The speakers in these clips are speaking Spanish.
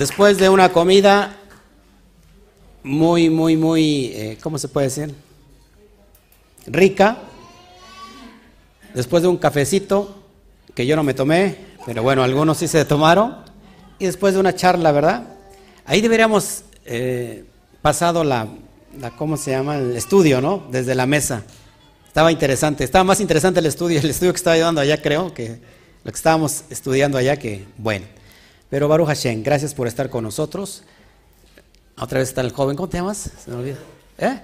Después de una comida muy, muy, muy, eh, ¿cómo se puede decir? Rica. Después de un cafecito que yo no me tomé, pero bueno, algunos sí se tomaron. Y después de una charla, ¿verdad? Ahí deberíamos eh, pasado la, la, ¿cómo se llama? El estudio, ¿no? Desde la mesa. Estaba interesante, estaba más interesante el estudio, el estudio que estaba llevando allá, creo, que lo que estábamos estudiando allá, que bueno. Pero Baruch Hashem, gracias por estar con nosotros. Otra vez está el joven, ¿cómo te llamas? Se me olvida. ¿Eh?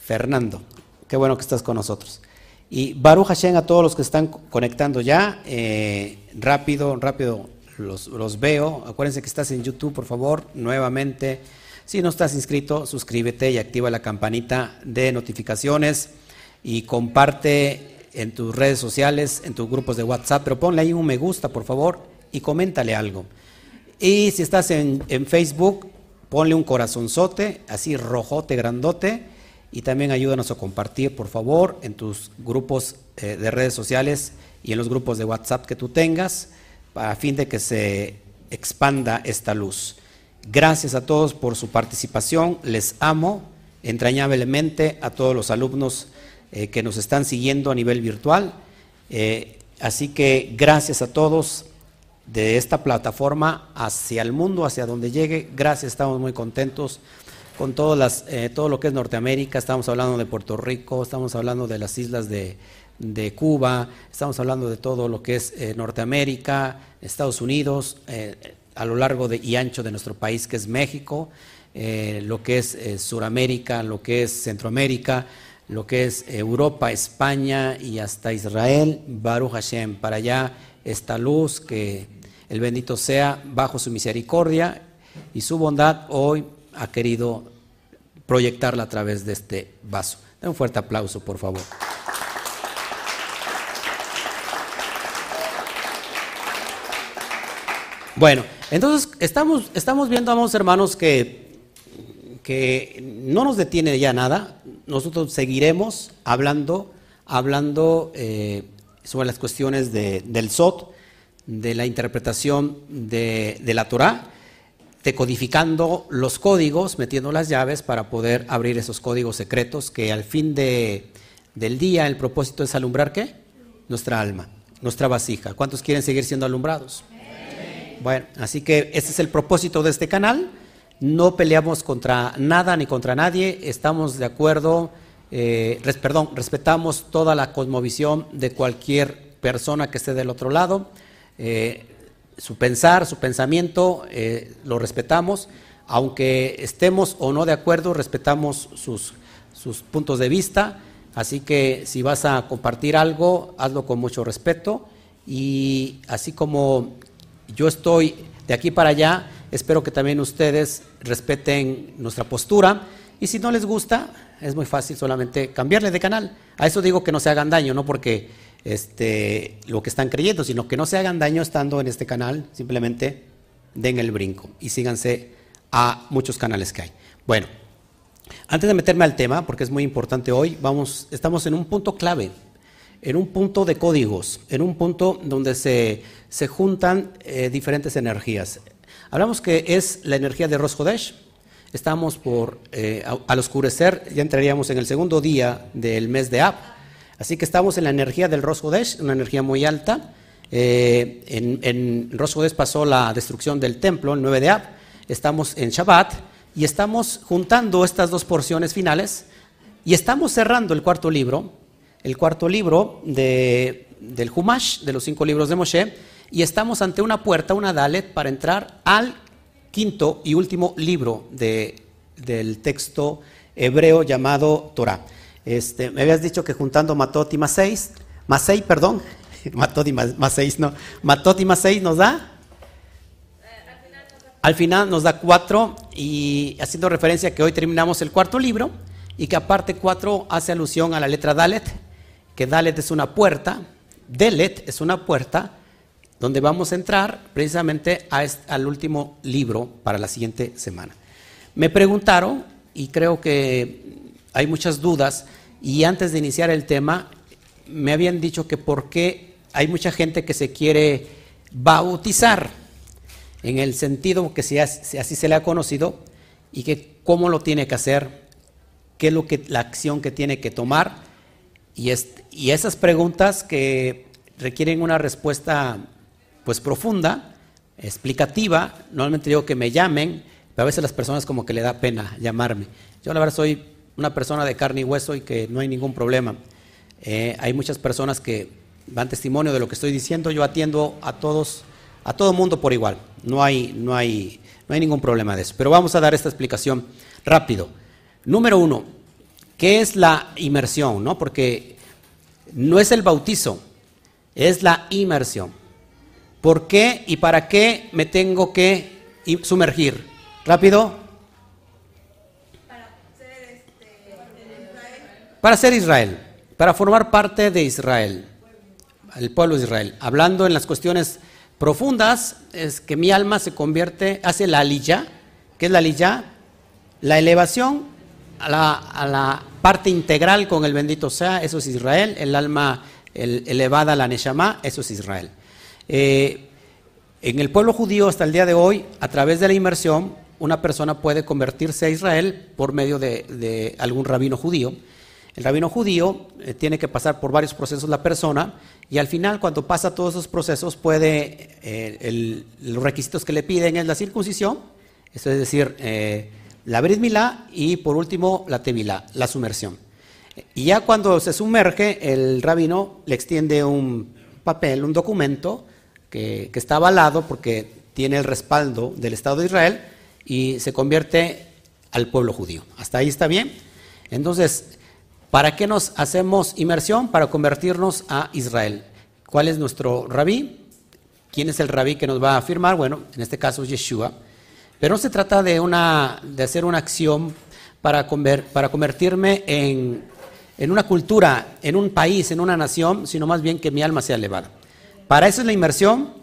Fernando. Qué bueno que estás con nosotros. Y Baruch Hashem a todos los que están conectando ya, eh, rápido, rápido los, los, veo. Acuérdense que estás en YouTube, por favor, nuevamente. Si no estás inscrito, suscríbete y activa la campanita de notificaciones y comparte en tus redes sociales, en tus grupos de WhatsApp, pero ponle ahí un me gusta, por favor, y coméntale algo. Y si estás en, Facebook, ponle un corazonzote, así rojote, grandote, y también ayúdanos a compartir, por favor, en tus grupos eh, de redes sociales y en los grupos de WhatsApp que tú tengas, a fin de que se expanda esta luz. Gracias a todos por su participación, les amo entrañablemente a todos los alumnos eh, que nos están siguiendo a nivel virtual. Eh, así que gracias a todos de esta plataforma hacia el mundo, hacia donde llegue. Gracias, estamos muy contentos con todas las, eh, todo lo que es Norteamérica. Estamos hablando de Puerto Rico, estamos hablando de las islas de, Cuba, estamos hablando de todo lo que es eh, Norteamérica, Estados Unidos, eh, a lo largo de, y ancho de nuestro país que es México, lo que es Suramérica, lo que es Centroamérica lo que es Europa, España y hasta Israel, Baruch Hashem, para allá esta luz, que el bendito sea bajo su misericordia y su bondad hoy ha querido proyectarla a través de este vaso. Den un fuerte aplauso, por favor. Bueno, entonces estamos, estamos viendo, amados hermanos, que que no nos detiene ya nada, nosotros seguiremos hablando, hablando eh, sobre las cuestiones de, del SOT, de la interpretación de, la Torah, decodificando los códigos, metiendo las llaves para poder abrir esos códigos secretos que al fin de, del día el propósito es alumbrar qué? Nuestra alma, nuestra vasija. ¿Cuántos quieren seguir siendo alumbrados? Bueno, así que ese es el propósito de este canal no peleamos contra nada ni contra nadie, estamos de acuerdo, eh, perdón, respetamos toda la cosmovisión de cualquier persona que esté del otro lado, eh, su pensar, su pensamiento, eh, lo respetamos, aunque estemos o no de acuerdo, respetamos sus, sus puntos de vista, así que si vas a compartir algo, hazlo con mucho respeto. Y así como yo estoy de aquí para allá, Espero que también ustedes respeten nuestra postura y si no les gusta, es muy fácil solamente cambiarle de canal. A eso digo que no se hagan daño, no porque este, lo que están creyendo, sino que no se hagan daño estando en este canal, simplemente den el brinco y síganse a muchos canales que hay. Bueno, antes de meterme al tema, porque es muy importante hoy, vamos, estamos en un punto clave, en un punto de códigos, en un punto donde se, se juntan eh, diferentes energías. Hablamos que es la energía de Rosh Hodesh. Estamos por, eh, al oscurecer, ya entraríamos en el segundo día del mes de Ab. Así que estamos en la energía del Rosh Hodesh, una energía muy alta. Eh, en, en pasó la destrucción del templo, el 9 de Ab. Estamos en Shabbat y estamos juntando estas dos porciones finales y estamos cerrando el cuarto libro, el cuarto libro de, del Humash, de los cinco libros de Moshe y estamos ante una puerta, una Dalet, para entrar al quinto y último libro del texto hebreo llamado Torah. Este, me habías dicho que juntando Matot y Maseis, Masei, perdón, Matot y Maseis, no, Matot y Maseis nos da al final nos da cuatro y haciendo referencia que hoy terminamos el cuarto libro y que aparte cuatro hace alusión a la letra Dalet, que Dalet es una puerta, Delet es una puerta donde vamos a entrar precisamente al último libro para la siguiente semana. Me preguntaron, y creo que hay muchas dudas, y antes de iniciar el tema, me habían dicho que por qué hay mucha gente que se quiere bautizar. en el sentido que si así se le ha conocido y que cómo lo tiene que hacer, qué es lo que, la acción que tiene que tomar y, y esas preguntas que requieren una respuesta pues profunda, explicativa, normalmente digo que me llamen, pero a veces las personas como que le da pena llamarme. Yo la verdad soy una persona de carne y hueso y que no hay ningún problema. Eh, hay muchas personas que dan testimonio de lo que estoy diciendo, yo atiendo a todos, a todo mundo por igual, no hay, no hay, no hay ningún problema de eso. Pero vamos a dar esta explicación rápido. Número uno, ¿qué es la inmersión? ¿no? Porque no es el bautizo, es la inmersión. ¿Por qué y para qué me tengo que sumergir? Rápido. Para ser Israel, para formar parte de Israel, el pueblo de Israel. Hablando en las cuestiones profundas, es que mi alma se convierte, hace la aliyah. ¿Qué es la aliyah? La elevación a la, parte integral con el bendito sea, eso es Israel. El alma elevada a la Neshama, eso es Israel. Eh, en el pueblo judío hasta el día de hoy, a través de la inmersión, una persona puede convertirse a Israel por medio de algún rabino judío. El rabino judío eh, tiene que pasar por varios procesos la persona y al final cuando pasa todos esos procesos puede, eh, los requisitos que le piden es la circuncisión, es decir, eh, la brit milá y por último la tevilá, la sumersión. Y ya cuando se sumerge, el rabino le extiende un papel, un documento que, que está avalado porque tiene el respaldo del Estado de Israel y se convierte al pueblo judío. ¿Hasta ahí está bien? Entonces, ¿Para qué nos hacemos inmersión? Para convertirnos a Israel. ¿Cuál es nuestro rabí? ¿Quién es el rabí que nos va a afirmar? Bueno, en este caso Yeshua. Pero no se trata de, una, de hacer una acción para, para convertirme en, una cultura, en un país, en una nación, sino más bien que mi alma sea elevada. Para eso es la inmersión,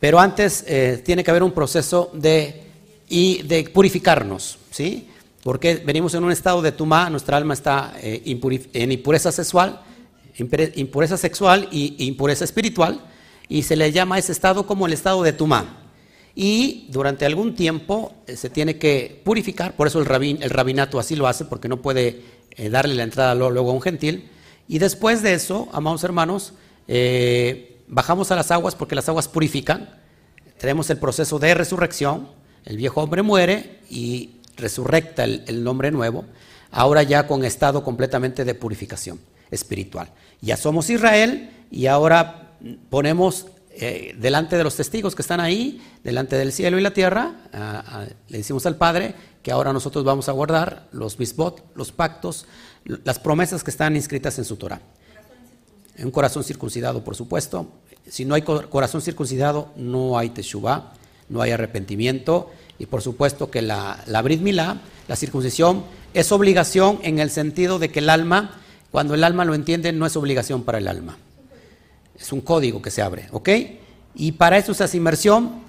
pero antes eh, tiene que haber un proceso de, y de purificarnos, ¿sí? porque venimos en un estado de tumá, nuestra alma está eh, en impureza sexual, impureza sexual y impureza espiritual, y se le llama a ese estado como el estado de tumá. Y durante algún tiempo eh, se tiene que purificar, por eso el, el rabinato así lo hace, porque no puede eh, darle la entrada luego a un gentil. Y después de eso, amados hermanos, bajamos a las aguas porque las aguas purifican, tenemos el proceso de resurrección, el viejo hombre muere y resurrecta el, nombre nuevo, ahora ya con estado completamente de purificación espiritual. Ya somos Israel y ahora ponemos eh, delante de los testigos que están ahí, delante del cielo y la tierra, le decimos al Padre que ahora nosotros vamos a guardar los misbot, los pactos, las promesas que están inscritas en su Torah. Un corazón circuncidado, por supuesto. Si no hay corazón circuncidado, no hay teshuvah, no hay arrepentimiento y por supuesto que la, la Brit Milá, la circuncisión, es obligación en el sentido de que el alma, cuando el alma lo entiende, no es obligación para el alma. Es un código que se abre, ¿ok? Y para eso esa inmersión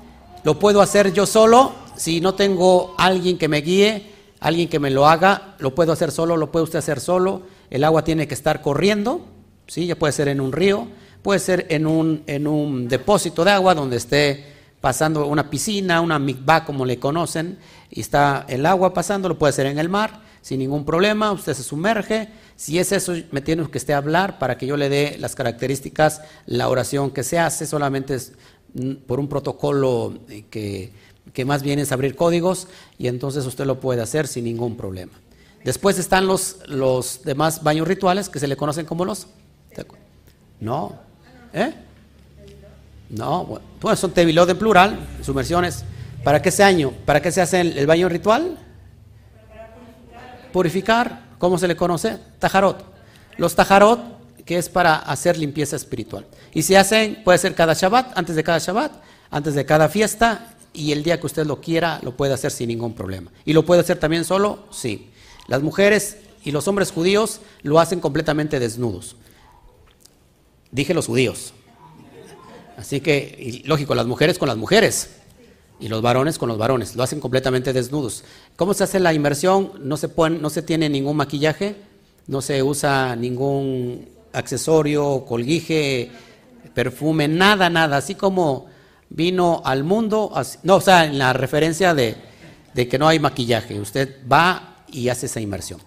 lo puedo hacer yo solo, si no tengo alguien que me guíe, alguien que me lo haga, lo puedo hacer solo, lo puede usted hacer solo. El agua tiene que estar corriendo, ¿sí? Ya puede ser en un río, puede ser en un, en un depósito de agua donde esté pasando una piscina, una mikvah como le conocen, y está el agua pasando, lo puede hacer en el mar, sin ningún problema, usted se sumerge. Si es eso, me tiene que usted hablar para que yo le dé las características, la oración que se hace, solamente es mm, por un protocolo eh, que, que más bien es abrir códigos, y entonces usted lo puede hacer sin ningún problema. Después están los, los demás baños rituales que se le conocen como los... No. ¿Eh? No, pues son tevilot en plural, sumersiones. ¿Para qué se año? ¿Para qué se hace el, baño ritual? Purificar. ¿Cómo se le conoce? Tajarot. Los tajarot, que es para hacer limpieza espiritual. Y se hacen, puede ser cada Shabbat, antes de cada Shabbat, antes de cada fiesta, y el día que usted lo quiera, lo puede hacer sin ningún problema. ¿Y lo puede hacer también solo? Sí. Las mujeres y los hombres judíos lo hacen completamente desnudos. Dije los judíos, Así que, lógico, las mujeres con las mujeres y los varones con los varones, lo hacen completamente desnudos. ¿Cómo se hace la inmersión? No se, no se tiene ningún maquillaje, no se usa ningún accesorio, colguije, perfume, nada, nada. Así como vino al mundo, no, o sea, en la referencia de, de que no hay maquillaje, usted va y hace esa inmersión.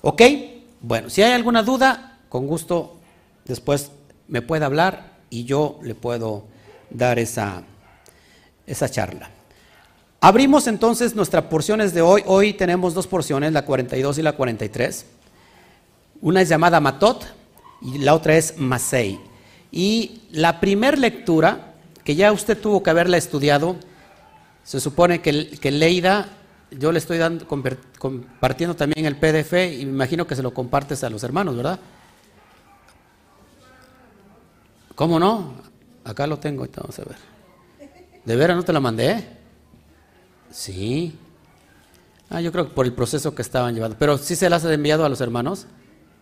¿Ok? Bueno, si hay alguna duda, con gusto después me puede hablar y yo le puedo dar esa, esa charla. Abrimos entonces nuestras porciones de hoy. Hoy tenemos dos porciones, la 42 y la 43. Una es llamada Matot y la otra es Masei. Y la primera lectura, que ya usted tuvo que haberla estudiado, se supone que, que Leida, yo le estoy dando, compartiendo también el PDF y me imagino que se lo compartes a los hermanos, ¿verdad? ¿Cómo no? Acá lo tengo, vamos a ver. ¿De veras no te la mandé? Sí. Ah, yo creo que por el proceso que estaban llevando. Pero sí se las ha enviado a los hermanos.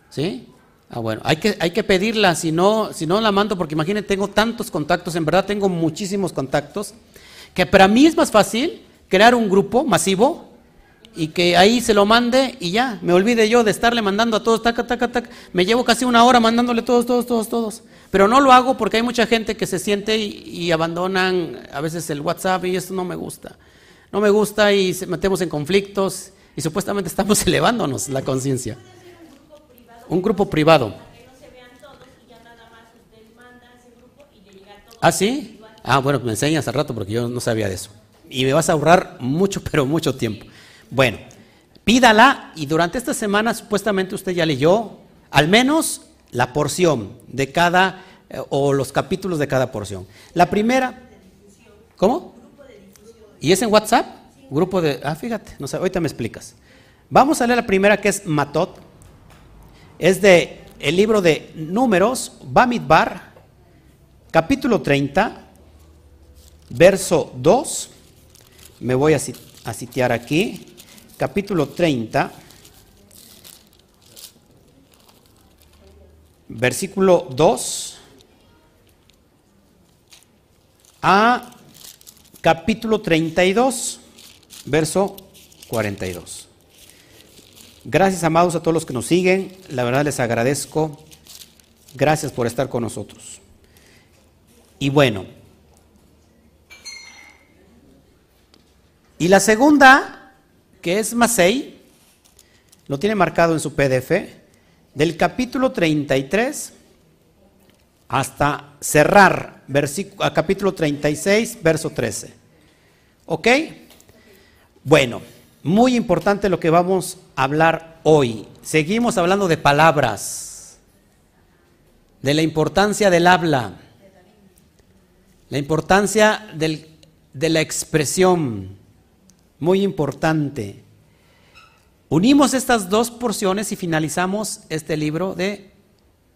¿Sí? Ah, bueno. Hay que, hay que pedirla, si no, si no la mando, porque imagínense, tengo tantos contactos, en verdad tengo muchísimos contactos, que para mí es más fácil crear un grupo masivo y que ahí se lo mande y ya, me olvide yo de estarle mandando a todos, taca, taca, taca. Me llevo casi una hora mandándole todos, todos, todos, todos. Pero no lo hago porque hay mucha gente que se siente y, y abandonan a veces el WhatsApp y eso no me gusta no me gusta y se metemos en conflictos y supuestamente estamos elevándonos la conciencia. Un grupo privado. ¿Ah, sí? Ah, bueno, me enseñas al rato porque yo no sabía de eso. Y me vas a ahorrar mucho, pero mucho tiempo. Bueno, pídala y durante esta semana supuestamente usted ya leyó al menos la porción de cada, eh, o los capítulos de cada porción. La primera, ¿cómo? ¿Y es en WhatsApp? Grupo de... Ah, fíjate, no sé, ahorita me explicas. Vamos a leer la primera que es Matot. Es de el libro de Números, Bamidbar, capítulo 30, verso 2. Me voy a, a sitiar aquí. Capítulo 30, versículo 2 a capítulo 32, verso 42. Gracias, amados, a todos los que nos siguen. La verdad les agradezco. Gracias por estar con nosotros. Y bueno. Y la segunda, que es Masei, lo tiene marcado en su PDF, del capítulo 33 hasta cerrar versículo, capítulo 36, verso 13. ¿Ok? Bueno, muy importante lo que vamos a hablar hoy. Seguimos hablando de palabras, de la importancia del habla, la importancia de la expresión, muy importante. Unimos estas dos porciones y finalizamos este libro de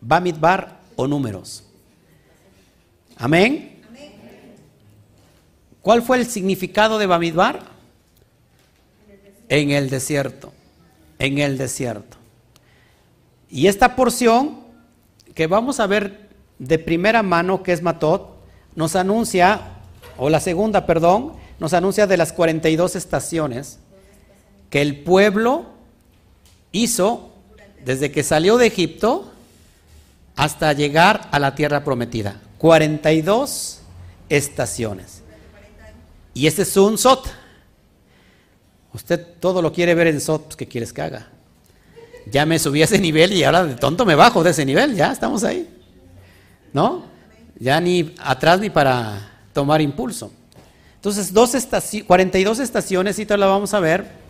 Bamidbar o números. Amén. ¿Cuál fue el significado de Bamidbar? En el desierto. En el desierto. Y esta porción que vamos a ver de primera mano, que es Matot, nos anuncia, o la segunda, perdón, nos anuncia de las 42 estaciones que el pueblo hizo desde que salió de Egipto hasta llegar a la tierra prometida. 42 estaciones. Y este es un SOT. Usted todo lo quiere ver en SOT, pues ¿qué quieres que haga? Ya me subí a ese nivel y ahora de tonto me bajo de ese nivel, ya estamos ahí. ¿No? Ya ni atrás ni para tomar impulso. Entonces, dos 42 estaciones, y la vamos a ver,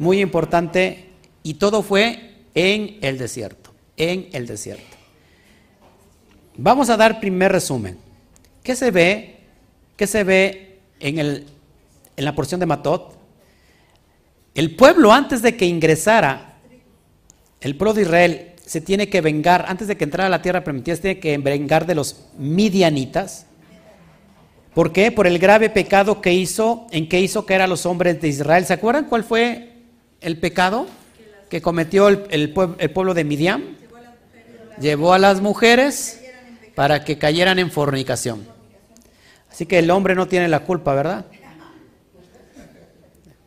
muy importante, y todo fue en el desierto, en el desierto. Vamos a dar primer resumen. ¿Qué se ve? ¿Qué se ve en, el, en la porción de Matot? El pueblo antes de que ingresara, el pueblo de Israel se tiene que vengar, antes de que entrara a la tierra permitida, se tiene que vengar de los midianitas. ¿Por qué? Por el grave pecado que hizo, en que hizo que eran los hombres de Israel. ¿Se acuerdan cuál fue el pecado que cometió el, el pueblo de Midian? Llevó a las mujeres para que cayeran en fornicación. Así que el hombre no tiene la culpa, ¿verdad?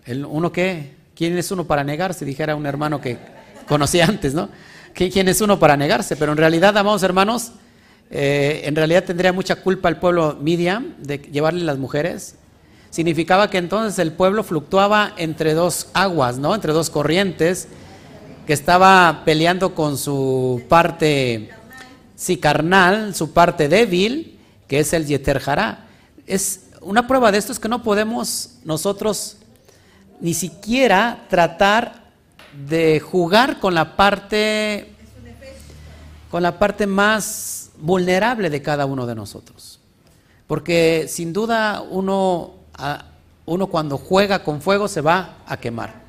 El, ¿Uno qué? ¿Quién es uno para negarse? Dijera un hermano que conocí antes, ¿no? ¿Quién es uno para negarse? Pero en realidad, amados hermanos, eh, en realidad tendría mucha culpa el pueblo Midian de llevarle las mujeres. Significaba que entonces el pueblo fluctuaba entre dos aguas, ¿no? Entre dos corrientes, que estaba peleando con su parte, sí, carnal, su parte débil, que es el Yeter Es una prueba de esto es que no podemos nosotros ni siquiera tratar de jugar con la parte con la parte más vulnerable de cada uno de nosotros. Porque sin duda uno, uno cuando juega con fuego se va a quemar.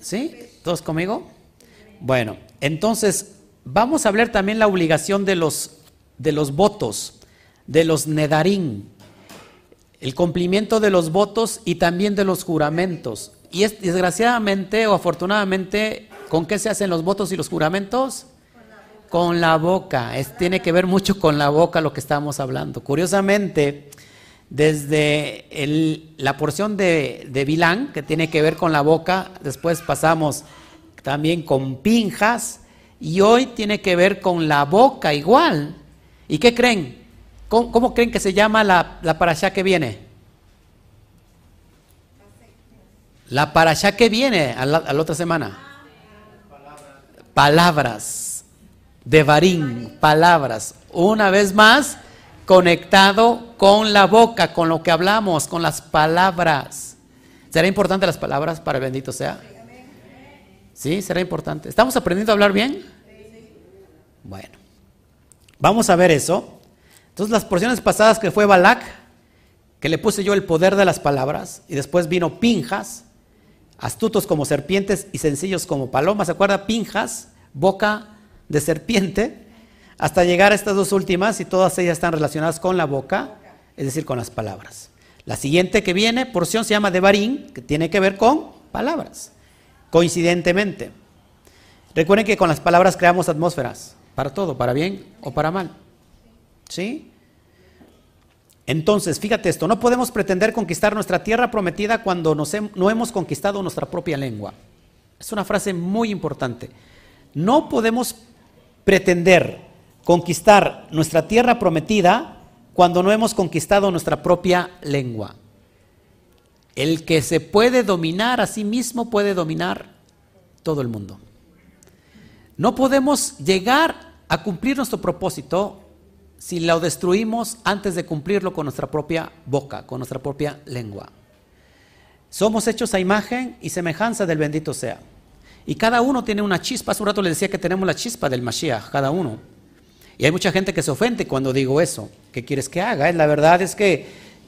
¿Sí? ¿Todos conmigo? Bueno, entonces vamos a hablar también la obligación de los, de los votos, de los nedarín, el cumplimiento de los votos y también de los juramentos. Y es, desgraciadamente o afortunadamente, ¿con qué se hacen los votos y los juramentos? Con la boca. Es, tiene que ver mucho con la boca lo que estamos hablando. Curiosamente, desde la porción de, de Vilán, que tiene que ver con la boca, después pasamos también con pinjas, y hoy tiene que ver con la boca igual. ¿Y qué creen? ¿Cómo, creen que se llama la, la que viene? La parasha que viene a la, otra semana. Palabras de Barín, palabras. Una vez más, conectado con la boca, con lo que hablamos, con las palabras. ¿Será importante las palabras para el bendito sea? ¿Sí? ¿Será importante? ¿Estamos aprendiendo a hablar bien? Bueno, vamos a ver eso. Entonces las porciones pasadas que fue Balak, que le puse yo el poder de las palabras, y después vino Pinjas, astutos como serpientes y sencillos como palomas. ¿Se acuerda? Pinjas, boca de serpiente, hasta llegar a estas dos últimas y todas ellas están relacionadas con la boca, es decir, con las palabras. La siguiente que viene, porción, se llama de Barín, que tiene que ver con palabras, coincidentemente. Recuerden que con las palabras creamos atmósferas, para todo, para bien o para mal. ¿Sí? Entonces, fíjate esto, no podemos pretender conquistar nuestra tierra prometida cuando no hemos conquistado nuestra propia lengua. Es una frase muy importante. No podemos pretender conquistar nuestra tierra prometida cuando no hemos conquistado nuestra propia lengua. El que se puede dominar a sí mismo puede dominar todo el mundo. No podemos llegar a cumplir nuestro propósito si lo destruimos antes de cumplirlo con nuestra propia boca, con nuestra propia lengua. Somos hechos a imagen y semejanza del bendito sea. Y cada uno tiene una chispa. Hace un rato le decía que tenemos la chispa del Mashiach, cada uno. Y hay mucha gente que se ofende cuando digo eso. ¿Qué quieres que haga? La verdad es que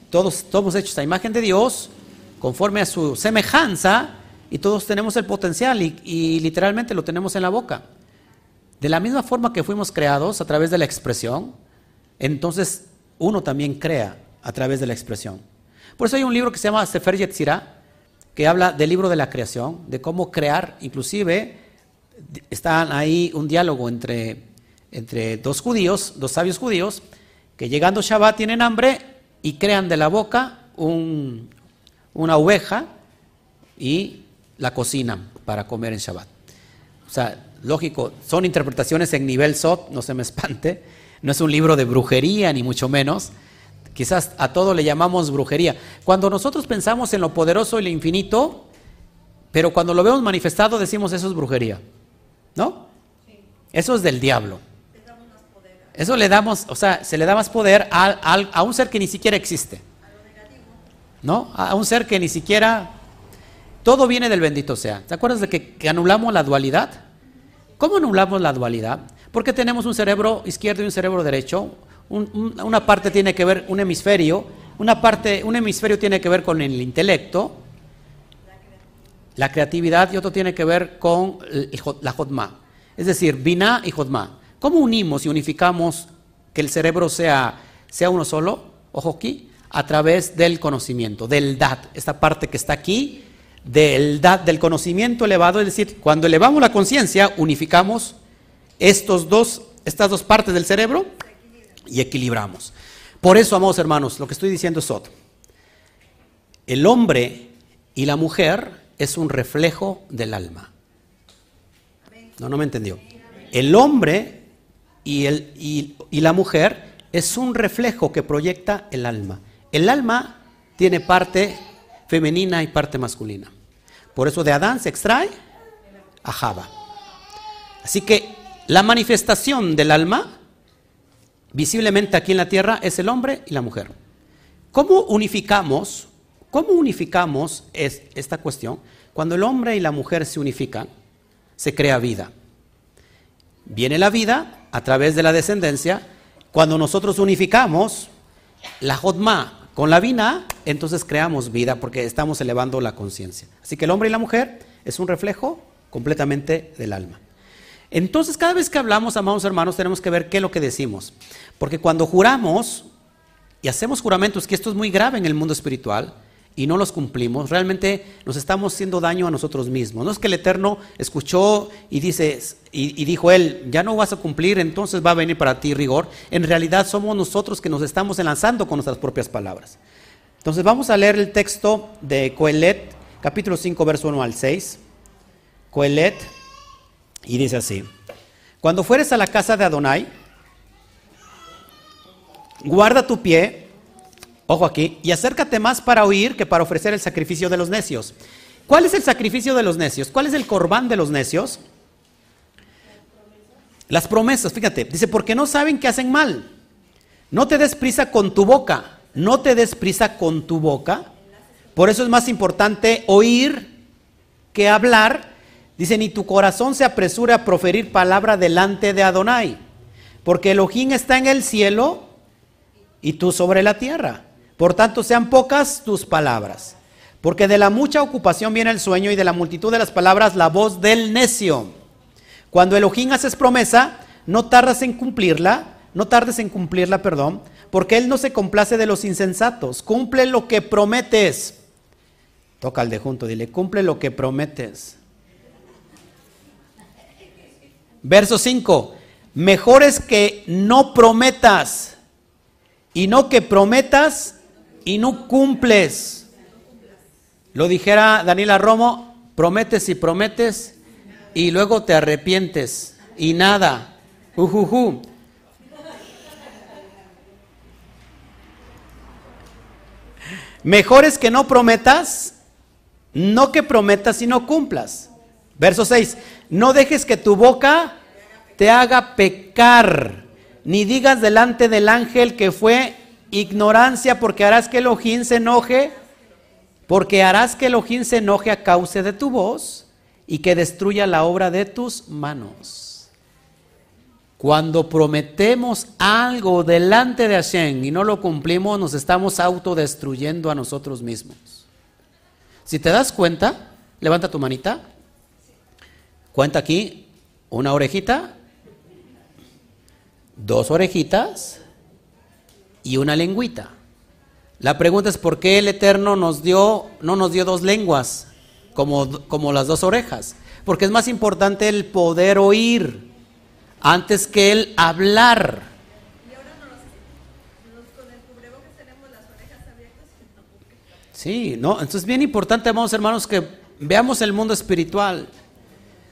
todos somos hechos a imagen de Dios, conforme a su semejanza, y todos tenemos el potencial y, y literalmente lo tenemos en la boca. De la misma forma que fuimos creados a través de la expresión, entonces uno también crea a través de la expresión. Por eso hay un libro que se llama Sefer Yetzirah, que habla del libro de la creación, de cómo crear, inclusive está ahí un diálogo entre, entre dos judíos, dos sabios judíos, que llegando Shabbat tienen hambre y crean de la boca una oveja y la cocinan para comer en Shabbat. O sea, lógico, son interpretaciones en nivel SOT, no se me espante, no es un libro de brujería ni mucho menos, Quizás a todo le llamamos brujería. Cuando nosotros pensamos en lo poderoso y lo infinito, pero cuando lo vemos manifestado decimos eso es brujería. ¿No? Eso es del diablo. Eso le damos, o sea, se le da más poder a, un ser que ni siquiera existe. ¿No? A un ser que ni siquiera... Todo viene del bendito sea. ¿Te acuerdas de que, anulamos la dualidad? ¿Cómo anulamos la dualidad? Porque tenemos un cerebro izquierdo y un cerebro derecho, una parte tiene que ver, un hemisferio, una parte, un hemisferio tiene que ver con el intelecto, la creatividad y otro tiene que ver con la Jodma. Es decir, Binah y Jodma. ¿Cómo unimos y unificamos que el cerebro sea, sea uno solo? Ojo aquí, a través del conocimiento, del DAT, esta parte que está aquí, del DAT, del conocimiento elevado, es decir, cuando elevamos la conciencia, unificamos estos dos, estas dos partes del cerebro y equilibramos. Por eso, amados hermanos, lo que estoy diciendo es otro. El hombre y la mujer es un reflejo del alma. No, no me entendió. El hombre y, el, y, la mujer es un reflejo que proyecta el alma. El alma tiene parte femenina y parte masculina. Por eso de Adán se extrae a Java. Así que la manifestación del alma, visiblemente aquí en la tierra, es el hombre y la mujer. ¿Cómo unificamos, cómo unificamos esta cuestión? Cuando el hombre y la mujer se unifican, se crea vida. Viene la vida a través de la descendencia. Cuando nosotros unificamos la Jodma con la vina, entonces creamos vida porque estamos elevando la conciencia. Así que el hombre y la mujer es un reflejo completamente del alma. Entonces, cada vez que hablamos, amados hermanos, tenemos que ver qué es lo que decimos. Porque cuando juramos y hacemos juramentos, que esto es muy grave en el mundo espiritual, y no los cumplimos, realmente nos estamos haciendo daño a nosotros mismos. No es que el Eterno escuchó y, dice, y, dijo él, ya no vas a cumplir, entonces va a venir para ti rigor. En realidad somos nosotros que nos estamos enlazando con nuestras propias palabras. Entonces vamos a leer el texto de Coelet, capítulo 5, verso 1 al 6. Coelet, y dice así, cuando fueres a la casa de Adonai, guarda tu pie Ojo aquí, y acércate más para oír que para ofrecer el sacrificio de los necios. ¿Cuál es el sacrificio de los necios? ¿Cuál es el corbán de los necios? Las promesas, fíjate, dice, porque no saben que hacen mal. No te des prisa con tu boca, no te des prisa con tu boca. Por eso es más importante oír que hablar. Dice, ni tu corazón se apresure a proferir palabra delante de Adonai, porque Elohim está en el cielo y tú sobre la tierra. Por tanto, sean pocas tus palabras, porque de la mucha ocupación viene el sueño y de la multitud de las palabras la voz del necio. Cuando Elohim haces promesa, no tardas en cumplirla, no tardes en cumplirla, perdón, porque Él no se complace de los insensatos. Cumple lo que prometes. Toca al de junto, dile, cumple lo que prometes. Verso 5, mejor es que no prometas y no que prometas y no cumples. Lo dijera Daniela Romo, prometes y prometes y luego te arrepientes y nada. Ujuju. Mejor es que no prometas, no que prometas y no cumplas. Verso 6, no dejes que tu boca te haga pecar, ni digas delante del ángel que fue ignorancia porque harás que Elohim se enoje, porque harás que Elohim se enoje a causa de tu voz y que destruya la obra de tus manos. Cuando prometemos algo delante de Hashem y no lo cumplimos, nos estamos autodestruyendo a nosotros mismos. Si te das cuenta, levanta tu manita, cuenta aquí una orejita, dos orejitas, y una lengüita. La pregunta es por qué el Eterno nos dio, no nos dio dos lenguas como, como las dos orejas. Porque es más importante el poder oír antes que el hablar. Sí, no, entonces es bien importante, amados hermanos, que veamos el mundo espiritual.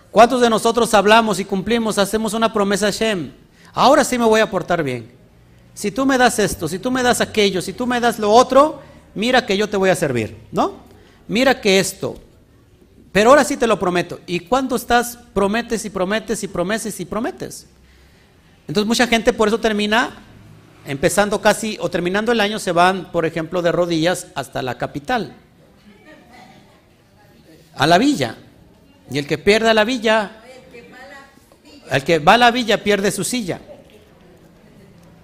¿Cuántos de nosotros hablamos y cumplimos, hacemos una promesa a Shem? Ahora sí me voy a portar bien si tú me das esto, si tú me das aquello, si tú me das lo otro, mira que yo te voy a servir, ¿no? Mira que esto, pero ahora sí te lo prometo. Y cuando estás, prometes y prometes y prometes y prometes. Entonces mucha gente por eso termina empezando casi o terminando el año se van, por ejemplo, de rodillas hasta la capital, a la villa. Y el que pierde la villa, el que va a la villa pierde su silla.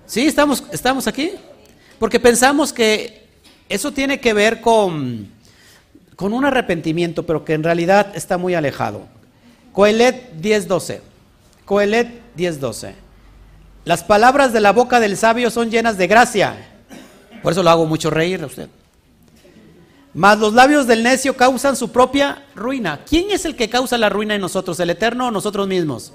Sí, estamos, estamos aquí. Porque pensamos que eso tiene que ver con, con un arrepentimiento, pero que en realidad está muy alejado. Coelet 10.12. Coelet 10.12. Las palabras de la boca del sabio son llenas de gracia. Por eso lo hago mucho reír a usted. Mas los labios del necio causan su propia ruina. ¿Quién es el que causa la ruina en nosotros? ¿El Eterno o nosotros mismos?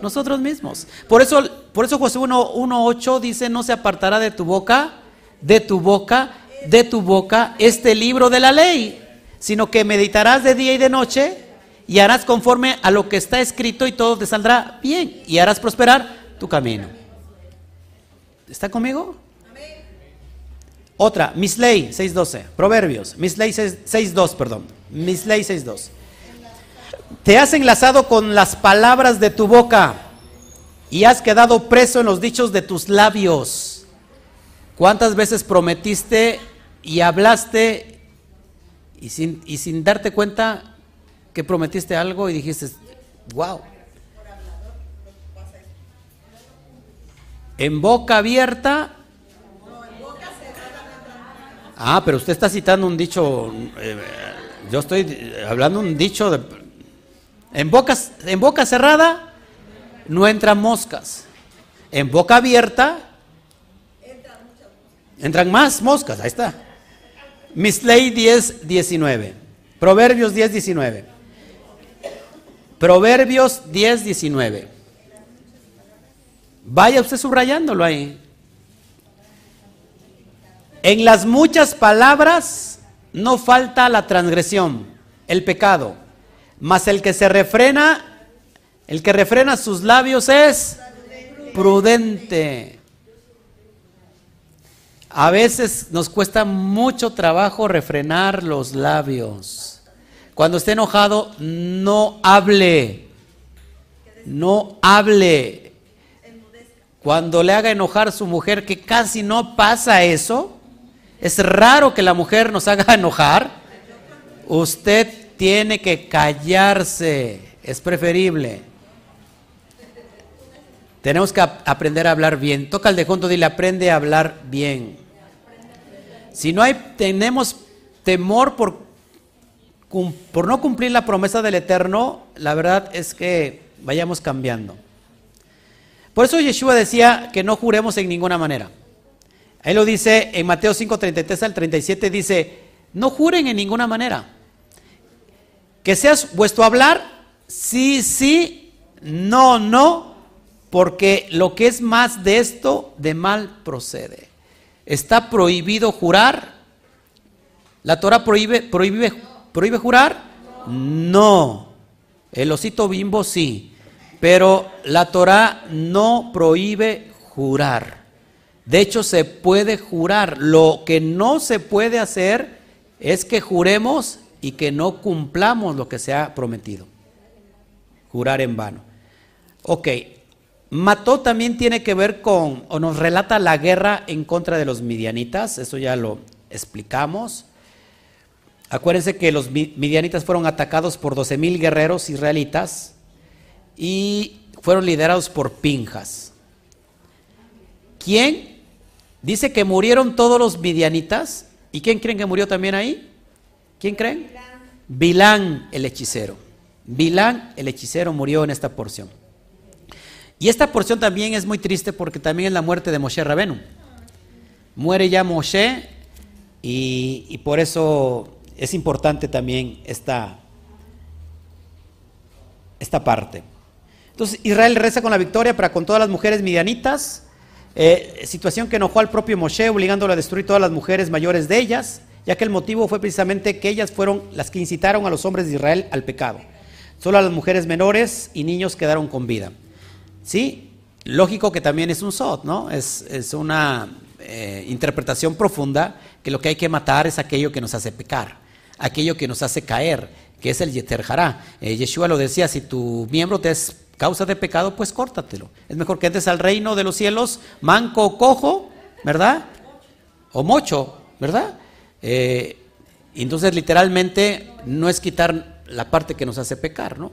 Nosotros mismos. Por eso, por eso José 1.8 dice, no se apartará de tu boca, de tu boca, de tu boca este libro de la ley, sino que meditarás de día y de noche y harás conforme a lo que está escrito y todo te saldrá bien y harás prosperar tu camino. ¿Está conmigo? Otra, Misley 6.12, Proverbios, Misley 6.2, perdón, Misley 6.2. Te has enlazado con las palabras de tu boca y has quedado preso en los dichos de tus labios. ¿Cuántas veces prometiste y hablaste y sin, y sin darte cuenta que prometiste algo y dijiste, wow? En boca abierta Ah, pero usted está citando un dicho, eh, yo estoy hablando un dicho de... En, en boca cerrada no entran moscas. En boca abierta entran más moscas. Ahí está. Misley 10, 19. Proverbios 10, 19. Proverbios 10, 19. Vaya usted subrayándolo ahí. En las muchas palabras no falta la transgresión, el pecado, mas el que se refrena, el que refrena sus labios es prudente. A veces nos cuesta mucho trabajo refrenar los labios. Cuando esté enojado, no hable. No hable. Cuando le haga enojar a su mujer, que casi no pasa eso, es raro que la mujer nos haga enojar. Usted tiene que callarse. Es preferible. Tenemos que aprender a hablar bien. Toca al de junto, dile, aprende a hablar bien. Si no hay, tenemos temor por, por no cumplir la promesa del Eterno, la verdad es que vayamos cambiando. Por eso Yeshua decía que no juremos en ninguna manera. Ahí lo dice en Mateo 5, 33 al 37, dice, no juren en ninguna manera. Que seas vuestro hablar, sí, sí, no, no, porque lo que es más de esto, de mal procede. Está prohibido jurar. ¿La Torah prohíbe, prohíbe, prohíbe jurar? No. El osito bimbo sí. Pero la Torah no prohíbe jurar. De hecho, se puede jurar. Lo que no se puede hacer es que juremos y que no cumplamos lo que se ha prometido. Jurar en vano. Ok, Mató también tiene que ver con, o nos relata la guerra en contra de los midianitas, eso ya lo explicamos. Acuérdense que los midianitas fueron atacados por 12 mil guerreros israelitas y fueron liderados por Pinjas. ¿Quién Dice que murieron todos los midianitas. ¿Y quién creen que murió también ahí? ¿Quién creen? Bilán, el hechicero. Bilán, el hechicero, murió en esta porción. Y esta porción también es muy triste porque también es la muerte de Moshe Rabenu. Muere ya Moshe y, por eso es importante también esta, esta parte. Entonces Israel reza con la victoria para con todas las mujeres midianitas eh, situación que enojó al propio Moshe, obligándolo a destruir todas las mujeres mayores de ellas, ya que el motivo fue precisamente que ellas fueron las que incitaron a los hombres de Israel al pecado. Solo las mujeres menores y niños quedaron con vida. ¿Sí? Lógico que también es un sot, ¿no? Es, una eh, interpretación profunda que lo que hay que matar es aquello que nos hace pecar, aquello que nos hace caer, que es el yeter eh, Yeshua lo decía, si tu miembro te es causa de pecado, pues córtatelo. Es mejor que entres al reino de los cielos manco o cojo, ¿verdad? O mocho, ¿verdad? Eh, entonces, literalmente, no es quitar la parte que nos hace pecar, ¿no?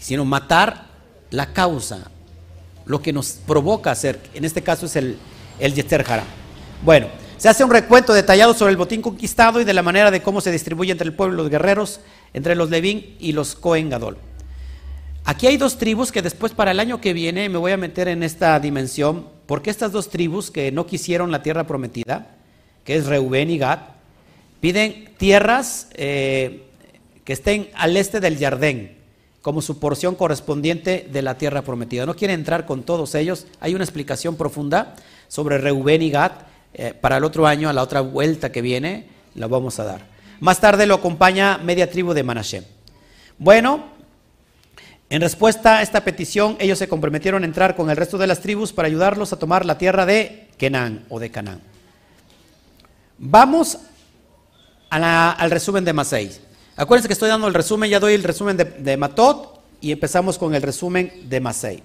Sino matar la causa, lo que nos provoca hacer. En este caso es el, el Bueno, se hace un recuento detallado sobre el botín conquistado y de la manera de cómo se distribuye entre el pueblo y los guerreros, entre los Levín y los Cohen Gadol. Aquí hay dos tribus que después para el año que viene me voy a meter en esta dimensión, porque estas dos tribus que no quisieron la tierra prometida, que es Reubén y Gad, piden tierras eh, que estén al este del Jardín, como su porción correspondiente de la tierra prometida. No quieren entrar con todos ellos. Hay una explicación profunda sobre Reubén y Gad. Eh, para el otro año, a la otra vuelta que viene, la vamos a dar. Más tarde lo acompaña media tribu de Manashem. Bueno, En respuesta a esta petición, ellos se comprometieron a entrar con el resto de las tribus para ayudarlos a tomar la tierra de Kenán o de Canaán. Vamos al resumen de Masei. Acuérdense que estoy dando el resumen, ya doy el resumen de, Matot y empezamos con el resumen de Masei.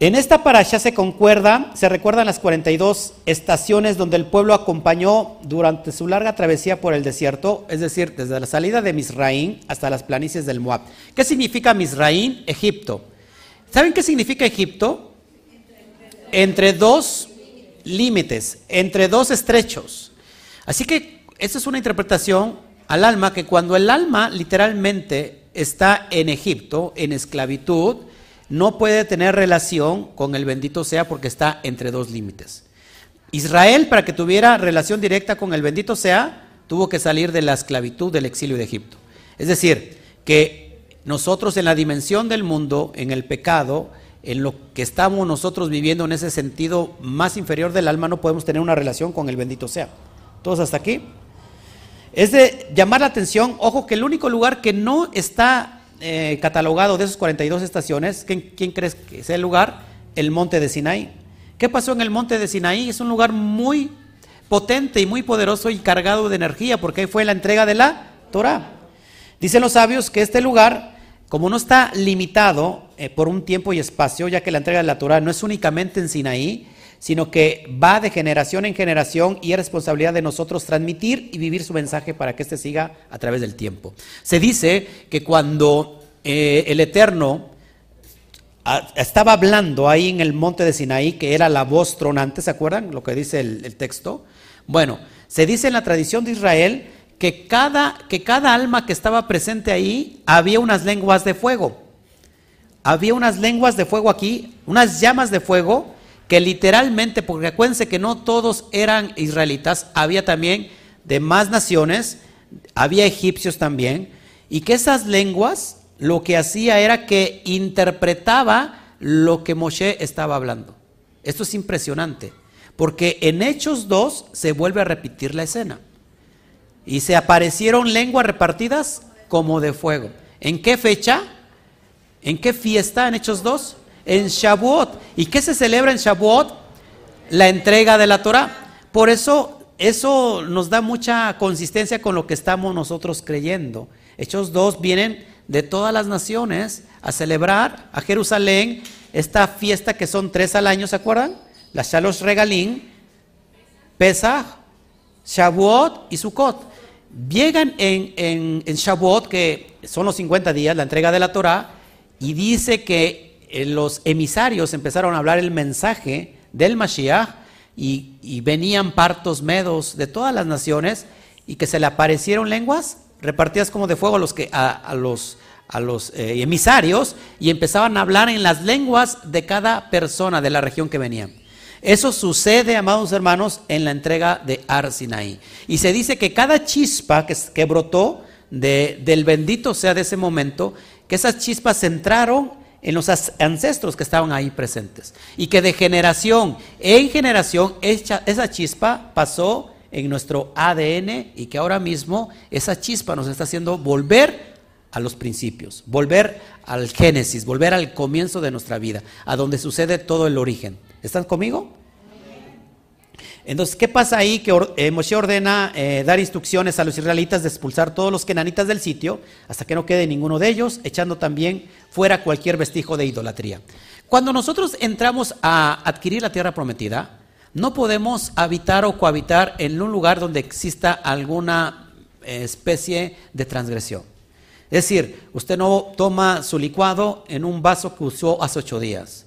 En esta parasha se concuerda, se recuerdan las 42 estaciones donde el pueblo acompañó durante su larga travesía por el desierto, es decir, desde la salida de Misraín hasta las planicies del Moab. ¿Qué significa Misraín? Egipto. ¿Saben qué significa Egipto? Entre dos límites, entre dos estrechos. Así que esa es una interpretación al alma que cuando el alma literalmente está en Egipto, en esclavitud, no puede tener relación con el bendito sea porque está entre dos límites. Israel, para que tuviera relación directa con el bendito sea, tuvo que salir de la esclavitud del exilio de Egipto. Es decir, que nosotros en la dimensión del mundo, en el pecado, en lo que estamos nosotros viviendo en ese sentido más inferior del alma, no podemos tener una relación con el bendito sea. ¿Todos hasta aquí? Es de llamar la atención, ojo, que el único lugar que no está eh, catalogado de esas 42 estaciones, ¿quién, crees que es el lugar? El monte de Sinaí. ¿Qué pasó en el monte de Sinaí? Es un lugar muy potente y muy poderoso y cargado de energía, porque ahí fue la entrega de la Torah. Dicen los sabios que este lugar, como no está limitado eh, por un tiempo y espacio, ya que la entrega de la Torah no es únicamente en Sinaí, sino que va de generación en generación y es responsabilidad de nosotros transmitir y vivir su mensaje para que éste siga a través del tiempo. Se dice que cuando eh, el Eterno ah, estaba hablando ahí en el monte de Sinaí, que era la voz tronante, ¿se acuerdan lo que dice el, texto? Bueno, se dice en la tradición de Israel que cada, que cada alma que estaba presente ahí había unas lenguas de fuego. Había unas lenguas de fuego aquí, unas llamas de fuego que literalmente, porque acuérdense que no todos eran israelitas, había también de más naciones, había egipcios también, y que esas lenguas lo que hacía era que interpretaba lo que Moshe estaba hablando. Esto es impresionante, porque en Hechos 2 se vuelve a repetir la escena. Y se aparecieron lenguas repartidas como de fuego. ¿En qué fecha? ¿En qué fiesta en Hechos 2? en Shavuot. ¿Y qué se celebra en Shavuot? La entrega de la Torah. Por eso, eso nos da mucha consistencia con lo que estamos nosotros creyendo. Hechos dos vienen de todas las naciones a celebrar a Jerusalén esta fiesta que son tres al año, ¿se acuerdan? La Shalosh Regalín, Pesach, Shavuot y Sukkot. Llegan en, en, en Shavuot, que son los 50 días, la entrega de la Torah, y dice que eh, los emisarios empezaron a hablar el mensaje del Mashiach y, venían partos medos de todas las naciones y que se le aparecieron lenguas repartidas como de fuego a los, que, a, los, a los eh, emisarios y empezaban a hablar en las lenguas de cada persona de la región que venían. Eso sucede, amados hermanos, en la entrega de Arsinaí. Y se dice que cada chispa que, que brotó de, del bendito sea de ese momento, que esas chispas entraron en los ancestros que estaban ahí presentes. Y que de generación en generación esa chispa pasó en nuestro ADN y que ahora mismo esa chispa nos está haciendo volver a los principios, volver al génesis, volver al comienzo de nuestra vida, a donde sucede todo el origen. ¿Están conmigo? Entonces, ¿qué pasa ahí? Que eh, Moshe ordena eh, dar instrucciones a los israelitas de expulsar todos los kenanitas del sitio hasta que no quede ninguno de ellos, echando también fuera cualquier vestigio de idolatría. Cuando nosotros entramos a adquirir la tierra prometida, no podemos habitar o cohabitar en un lugar donde exista alguna eh, especie de transgresión. Es decir, usted no toma su licuado en un vaso que usó hace ocho días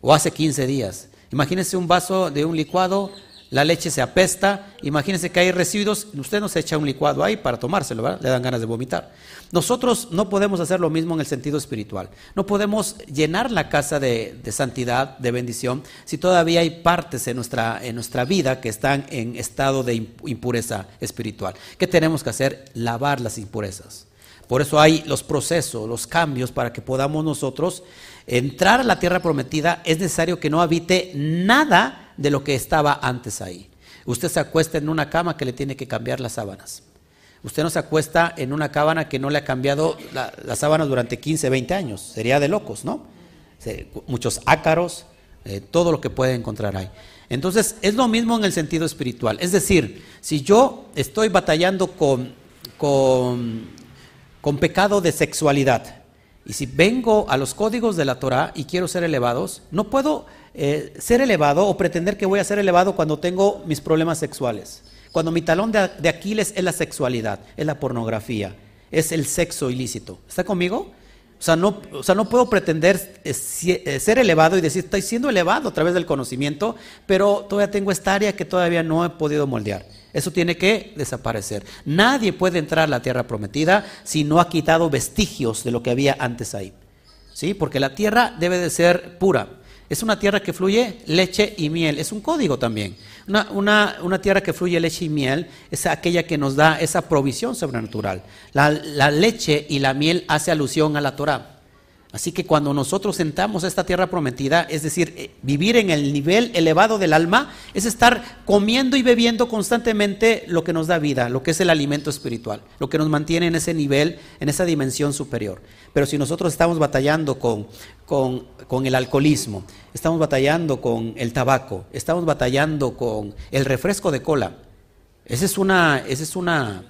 o hace 15 días. Imagínese un vaso de un licuado la leche se apesta, imagínense que hay residuos, usted no se echa un licuado ahí para tomárselo, ¿verdad? Le dan ganas de vomitar. Nosotros no podemos hacer lo mismo en el sentido espiritual. No podemos llenar la casa de, santidad, de bendición, si todavía hay partes en nuestra, en nuestra vida que están en estado de impureza espiritual. ¿Qué tenemos que hacer? Lavar las impurezas. Por eso hay los procesos, los cambios para que podamos nosotros entrar a la tierra prometida. Es necesario que no habite nada de lo que estaba antes ahí. Usted se acuesta en una cama que le tiene que cambiar las sábanas. Usted no se acuesta en una cábana que no le ha cambiado la, las sábanas durante 15, 20 años. Sería de locos, ¿no? Muchos ácaros, eh, todo lo que puede encontrar ahí. Entonces, es lo mismo en el sentido espiritual. Es decir, si yo estoy batallando con, con, con pecado de sexualidad, y si vengo a los códigos de la Torah y quiero ser elevados, no puedo eh, ser elevado o pretender que voy a ser elevado cuando tengo mis problemas sexuales. Cuando mi talón de, Aquiles es la sexualidad, es la pornografía, es el sexo ilícito. ¿Está conmigo? O sea, no, puedo pretender eh, eh, ser elevado y decir, estoy siendo elevado a través del conocimiento, pero todavía tengo esta área que todavía no he podido moldear. Eso tiene que desaparecer. Nadie puede entrar a la tierra prometida si no ha quitado vestigios de lo que había antes ahí. ¿Sí? Porque la tierra debe de ser pura. Es una tierra que fluye leche y miel. Es un código también. Una, una, tierra que fluye leche y miel es aquella que nos da esa provisión sobrenatural. La, leche y la miel hace alusión a la Torah. Así que cuando nosotros entramos a esta tierra prometida, es decir, eh, vivir en el nivel elevado del alma, es estar comiendo y bebiendo constantemente lo que nos da vida, lo que es el alimento espiritual, lo que nos mantiene en ese nivel, en esa dimensión superior. Pero si nosotros estamos batallando con, con, el alcoholismo, estamos batallando con el tabaco, estamos batallando con el refresco de cola, esa es una, esa es una,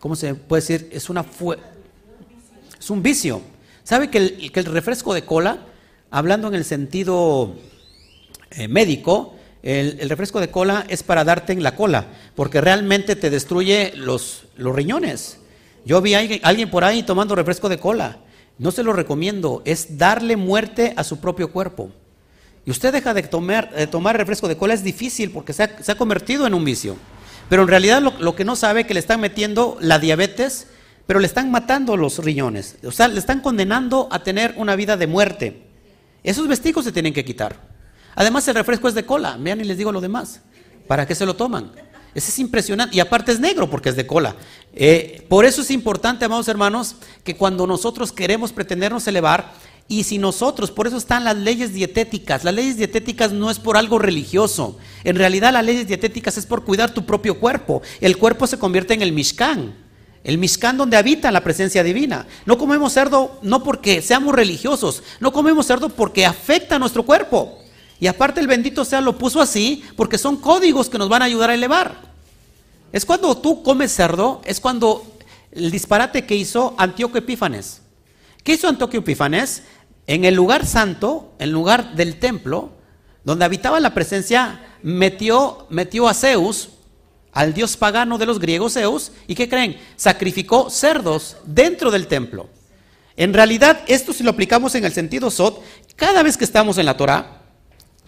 ¿cómo se puede decir? Es una, es un vicio. ¿Sabe que el, refresco de cola, hablando en el sentido eh, médico, el, refresco de cola es para darte en la cola, porque realmente te destruye los, los riñones. Yo vi a alguien, por ahí tomando refresco de cola. No se lo recomiendo, es darle muerte a su propio cuerpo. Y usted deja de tomar, tomar refresco de cola, es difícil porque se ha, convertido en un vicio. Pero en realidad lo, que no sabe es que le están metiendo la diabetes, pero le están matando los riñones. O sea, le están condenando a tener una vida de muerte. Esos vestigios se tienen que quitar. Además, el refresco es de cola. Vean y les digo lo demás. ¿Para qué se lo toman? Ese es impresionante. Y aparte es negro porque es de cola. Eh, por eso es importante, amados hermanos, que cuando nosotros queremos pretendernos elevar, y si nosotros, por eso están las leyes dietéticas, las leyes dietéticas no es por algo religioso, en realidad las leyes dietéticas es por cuidar tu propio cuerpo. El cuerpo se convierte en el Mishkan. El Mishkan donde habita la presencia divina. No comemos cerdo no porque seamos religiosos, no comemos cerdo porque afecta a nuestro cuerpo. Y aparte el bendito sea lo puso así porque son códigos que nos van a ayudar a elevar. Es cuando tú comes cerdo, es cuando el disparate que hizo Antíoco Epífanes. ¿Qué hizo Antíoco Epífanes? En el lugar santo, en lugar del templo, donde habitaba la presencia, metió, metió a Zeus al dios pagano de los griegos Zeus y ¿qué creen? Sacrificó cerdos dentro del templo. En realidad, esto si lo aplicamos en el sentido Sot, cada vez que estamos en la Torah,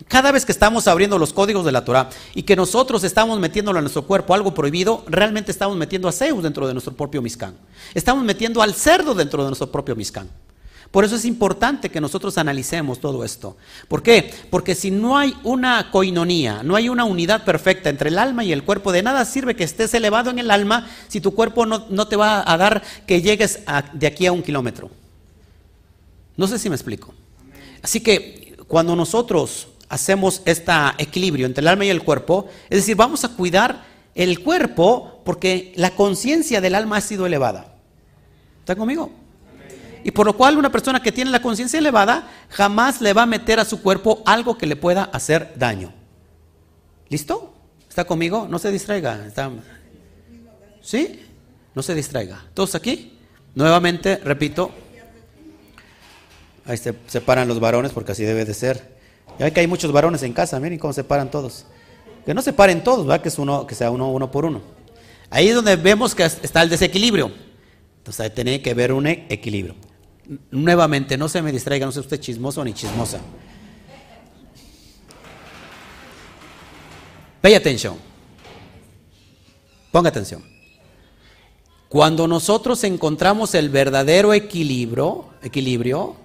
cada vez que estamos abriendo los códigos de la Torah y que nosotros estamos metiéndolo a nuestro cuerpo algo prohibido, realmente estamos metiendo a Zeus dentro de nuestro propio Mizcán. Estamos metiendo al cerdo dentro de nuestro propio Mizcán. Por eso es importante que nosotros analicemos todo esto. ¿Por qué? Porque si no hay una coinonía, no hay una unidad perfecta entre el alma y el cuerpo, de nada sirve que estés elevado en el alma si tu cuerpo no, te va a dar que llegues de aquí a un kilómetro. No sé si me explico. Así que cuando nosotros hacemos este equilibrio entre el alma y el cuerpo, es decir, vamos a cuidar el cuerpo porque la conciencia del alma ha sido elevada. ¿Está conmigo? Y por lo cual una persona que tiene la conciencia elevada jamás le va a meter a su cuerpo algo que le pueda hacer daño. ¿Listo? ¿Está conmigo? No se distraiga. ¿Sí? No se distraiga. ¿Todos aquí? Nuevamente, repito. Ahí se separan los varones porque así debe de ser. Ya que hay muchos varones en casa, miren cómo se paran todos. Que no se paren todos, ¿verdad? Que, es uno, que sea uno, por uno. Ahí es donde vemos que está el desequilibrio. Entonces ahí tiene que haber un equilibrio. Nuevamente, no se me distraiga, no sea usted chismoso ni chismosa. Pay attention. Ponga atención. Cuando nosotros encontramos el verdadero equilibrio, equilibrio,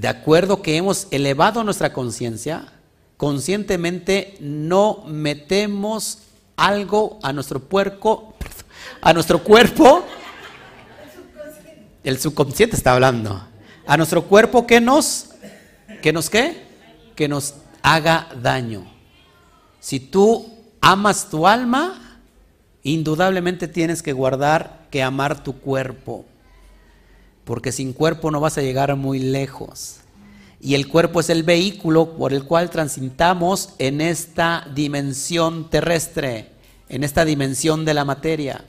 de acuerdo que hemos elevado nuestra conciencia, conscientemente no metemos algo a nuestro puerco, a nuestro cuerpo el subconsciente está hablando. A nuestro cuerpo que nos, que nos qué? Que nos haga daño. Si tú amas tu alma, indudablemente tienes que guardar, que amar tu cuerpo, porque sin cuerpo no vas a llegar muy lejos. Y el cuerpo es el vehículo por el cual transitamos en esta dimensión terrestre, en esta dimensión de la materia.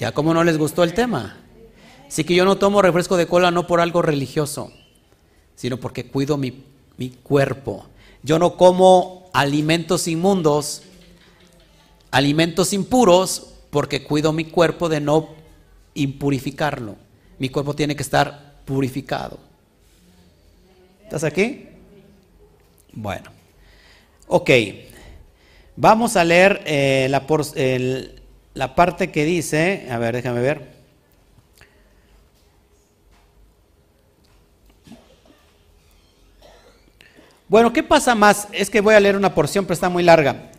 ¿Ya cómo no les gustó el tema? Así que yo no tomo refresco de cola no por algo religioso, sino porque cuido mi, mi cuerpo. Yo no como alimentos inmundos, alimentos impuros, porque cuido mi cuerpo de no impurificarlo. Mi cuerpo tiene que estar purificado. ¿Estás aquí? Bueno. Ok. Vamos a leer eh, la, parte que dice, a ver, déjame ver. Bueno, ¿qué pasa más? Es que voy a leer una porción, pero está muy larga.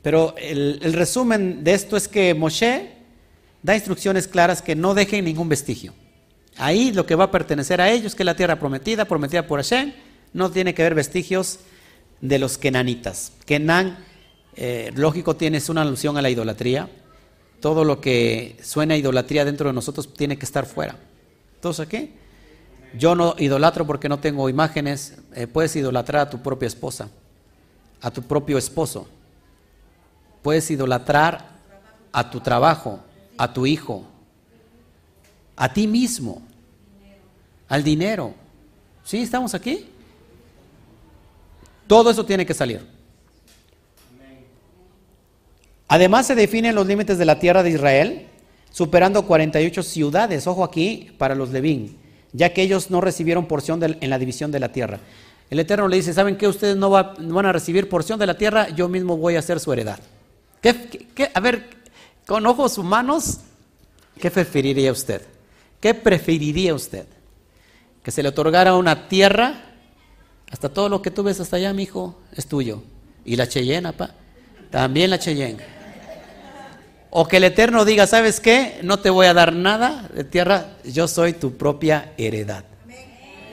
Pero el, el, resumen de esto es que Moshe da instrucciones claras que no dejen ningún vestigio. Ahí lo que va a pertenecer a ellos, que es la tierra prometida, prometida por Hashem, no tiene que ver vestigios de los kenanitas. Kenan, eh, lógico, tiene una alusión a la idolatría. Todo lo que suena idolatría dentro de nosotros tiene que estar fuera. Entonces, ¿qué? Yo no idolatro porque no tengo imágenes. Eh, puedes idolatrar a tu propia esposa, a tu propio esposo. Puedes idolatrar a tu trabajo, a tu hijo, a ti mismo, al dinero. ¿Sí? ¿Estamos aquí? Todo eso tiene que salir. Además se definen los límites de la tierra de Israel, superando 48 ciudades, ojo aquí, para los Levín, ya que ellos no recibieron porción en la división de la tierra. El Eterno le dice, ¿saben qué? Ustedes no, van a recibir porción de la tierra, yo mismo voy a hacer su heredad. a ver, con ojos humanos, ¿qué preferiría usted? ¿Qué preferiría usted? ¿Que se le otorgara una tierra? Hasta todo lo que tú ves hasta allá, mi hijo, es tuyo. Y la Cheyenne, pa. También la Cheyenne. O que el Eterno diga, ¿sabes qué? No te voy a dar nada de tierra, yo soy tu propia heredad.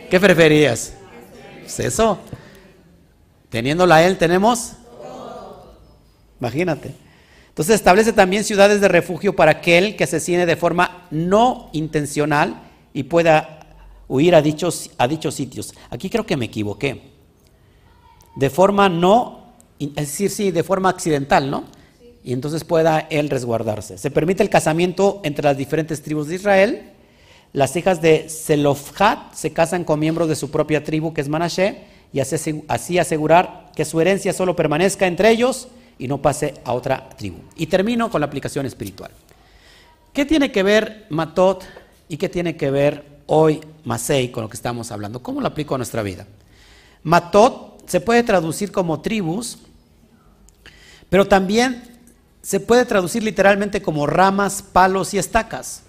¿Qué preferirías? Pues eso. Teniéndola a Él, tenemos. Imagínate. Entonces establece también ciudades de refugio para aquel que asesine de forma no intencional y pueda huir a dichos, a dichos sitios. Aquí creo que me equivoqué. De forma no, es decir, sí, de forma accidental, ¿no? Y entonces pueda él resguardarse. Se permite el casamiento entre las diferentes tribus de Israel. Las hijas de Zelofhat se casan con miembros de su propia tribu, que es Manashe, y así asegurar que su herencia solo permanezca entre ellos y no pase a otra tribu. Y termino con la aplicación espiritual. ¿Qué tiene que ver Matot y qué tiene que ver hoy Masei con lo que estamos hablando? ¿Cómo lo aplico a nuestra vida? Matot se puede traducir como tribus, pero también se puede traducir literalmente como ramas, palos y estacas.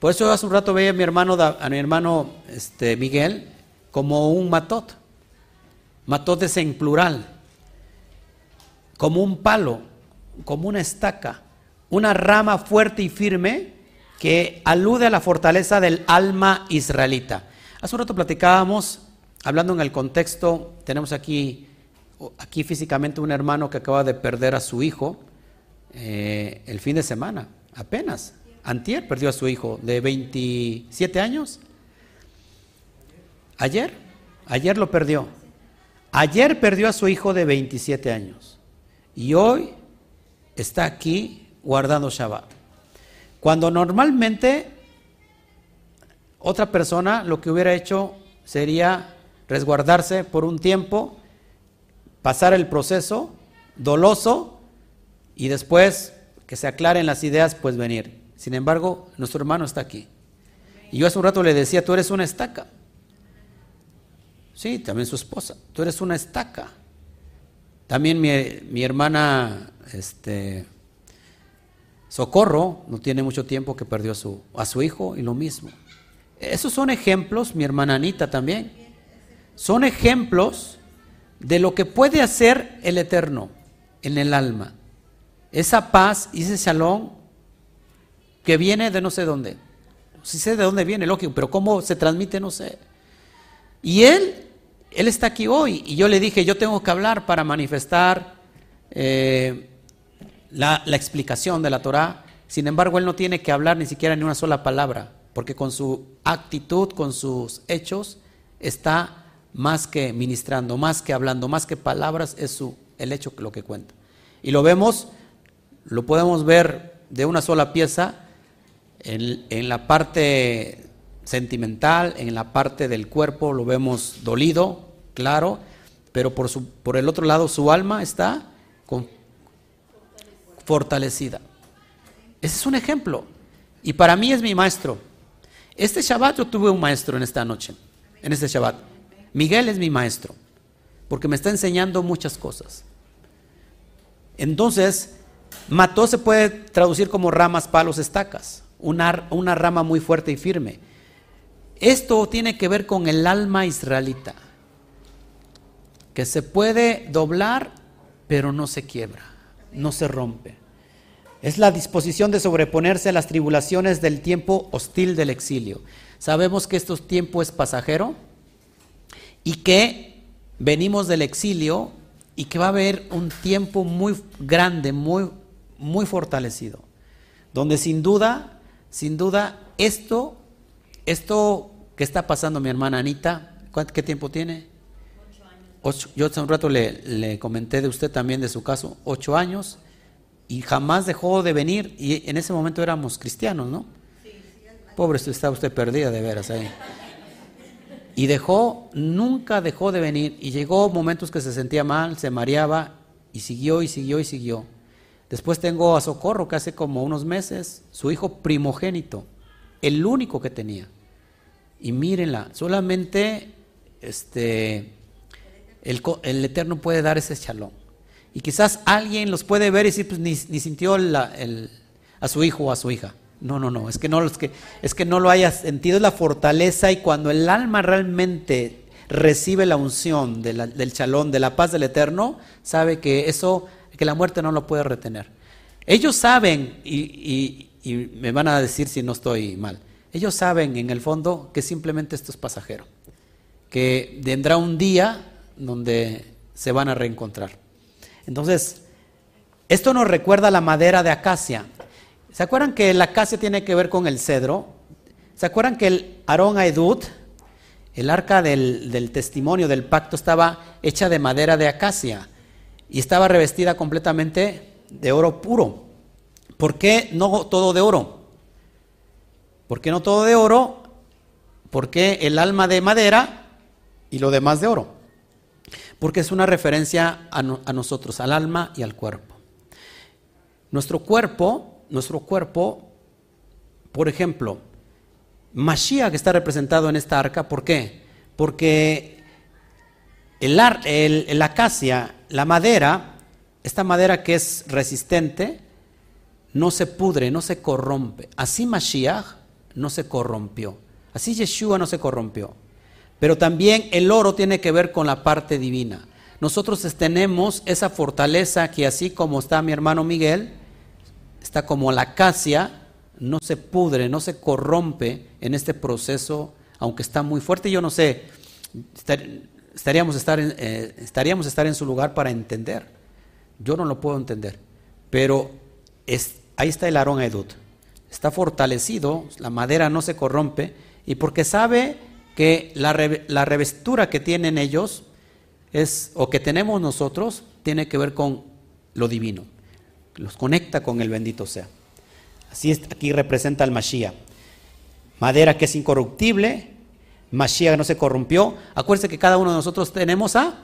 Por eso hace un rato veía a mi hermano, a mi hermano este, Miguel como un matot. Matot es en plural como un palo, como una estaca, una rama fuerte y firme que alude a la fortaleza del alma israelita. Hace un rato platicábamos, hablando en el contexto, tenemos aquí, aquí físicamente un hermano que acaba de perder a su hijo eh, el fin de semana, apenas. Antier perdió a su hijo de 27 años. Ayer, ayer lo perdió. Ayer perdió a su hijo de 27 años y hoy está aquí guardando Shabbat. Cuando normalmente otra persona lo que hubiera hecho sería resguardarse por un tiempo, pasar el proceso doloso y después que se aclaren las ideas, pues venir. Sin embargo, nuestro hermano está aquí. Y yo hace un rato le decía, tú eres una estaca. Sí, también su esposa. Tú eres una estaca. También mi, hermana este, Socorro no tiene mucho tiempo que perdió a su, a su hijo y lo mismo. Esos son ejemplos, mi hermana Anita también. Son ejemplos de lo que puede hacer el Eterno en el alma. Esa paz y ese salón que viene de no sé dónde. Si sé de dónde viene, lógico, pero cómo se transmite, no sé. Y él él está aquí hoy y yo le dije, yo tengo que hablar para manifestar eh, la, explicación de la Torah. Sin embargo, él no tiene que hablar ni siquiera ni una sola palabra, porque con su actitud, con sus hechos, está más que ministrando, más que hablando, más que palabras, es su, el hecho lo que cuenta. Y lo vemos, lo podemos ver de una sola pieza en la parte sentimental, en la parte del cuerpo lo vemos dolido, claro, pero por, su, por el otro lado su alma está fortalecida. Ese es un ejemplo. Y para mí es mi maestro. Este Shabbat yo tuve un maestro en esta noche, en este Shabbat. Miguel es mi maestro, porque me está enseñando muchas cosas. Entonces, mató se puede traducir como ramas, palos, estacas, una, una rama muy fuerte y firme. Esto tiene que ver con el alma israelita, que se puede doblar, pero no se quiebra, no se rompe. Es la disposición de sobreponerse a las tribulaciones del tiempo hostil del exilio. Sabemos que este tiempo es pasajero, y que venimos del exilio y que va a haber un tiempo muy grande, muy, muy fortalecido, donde sin duda, sin duda, esto, esto que está pasando mi hermana Anita, ¿qué tiempo tiene? Ocho yo hace un rato le, le comenté de usted también de su caso, ocho años, y jamás dejó de venir, y en ese momento éramos cristianos, ¿no? Pobre, está usted perdida de veras ahí. Y dejó, nunca dejó de venir y llegó momentos que se sentía mal, se mareaba y siguió y siguió y siguió. Después tengo a Socorro que hace como unos meses, su hijo primogénito, el único que tenía. Y mírenla, solamente este, el, Eterno puede dar ese chalón. Y quizás alguien los puede ver y decir, pues ni, sintió a su hijo o a su hija. No, no, no, es que no, es que, es que no lo hayas sentido, es la fortaleza y cuando el alma realmente recibe la unción del chalón, de la paz del Eterno, sabe que eso, que la muerte no lo puede retener. Ellos saben, y, y me van a decir si no estoy mal, ellos saben en el fondo que simplemente esto es pasajero, que vendrá un día donde se van a reencontrar. Entonces, esto nos recuerda la madera de acacia. ¿Se acuerdan que la acacia tiene que ver con el cedro? ¿Se acuerdan que el Aarón Aedut, el arca del, testimonio del pacto, estaba hecha de madera de acacia y estaba revestida completamente de oro puro? ¿Por qué no todo de oro? ¿Por qué no todo de oro? ¿Por qué el alma de madera y lo demás de oro? Porque es una referencia a, nosotros, al alma y al cuerpo. Nuestro cuerpo nuestro cuerpo, por ejemplo, Mashiach está representado en esta arca, ¿por qué? Porque el, el, acacia, la madera, esta madera que es resistente, no se pudre, no se corrompe. Así Mashiach no se corrompió. Así Yeshua no se corrompió. Pero también el oro tiene que ver con la parte divina. Nosotros tenemos esa fortaleza que así como está mi hermano Miguel, está como la acacia, no se pudre, no se corrompe en este proceso, aunque está muy fuerte. Yo no sé, estaríamos estar en, eh, estaríamos estar en su lugar para entender. Yo no lo puedo entender, pero ahí está el Aarón Edut. Está fortalecido, la madera no se corrompe, y porque sabe que la, la revestura que tienen ellos es, o que tenemos nosotros, tiene que ver con lo divino los conecta con el bendito sea. Así es, aquí representa al Mashiach. Madera que es incorruptible, Mashiach no se corrompió. Acuérdense que cada uno de nosotros tenemos a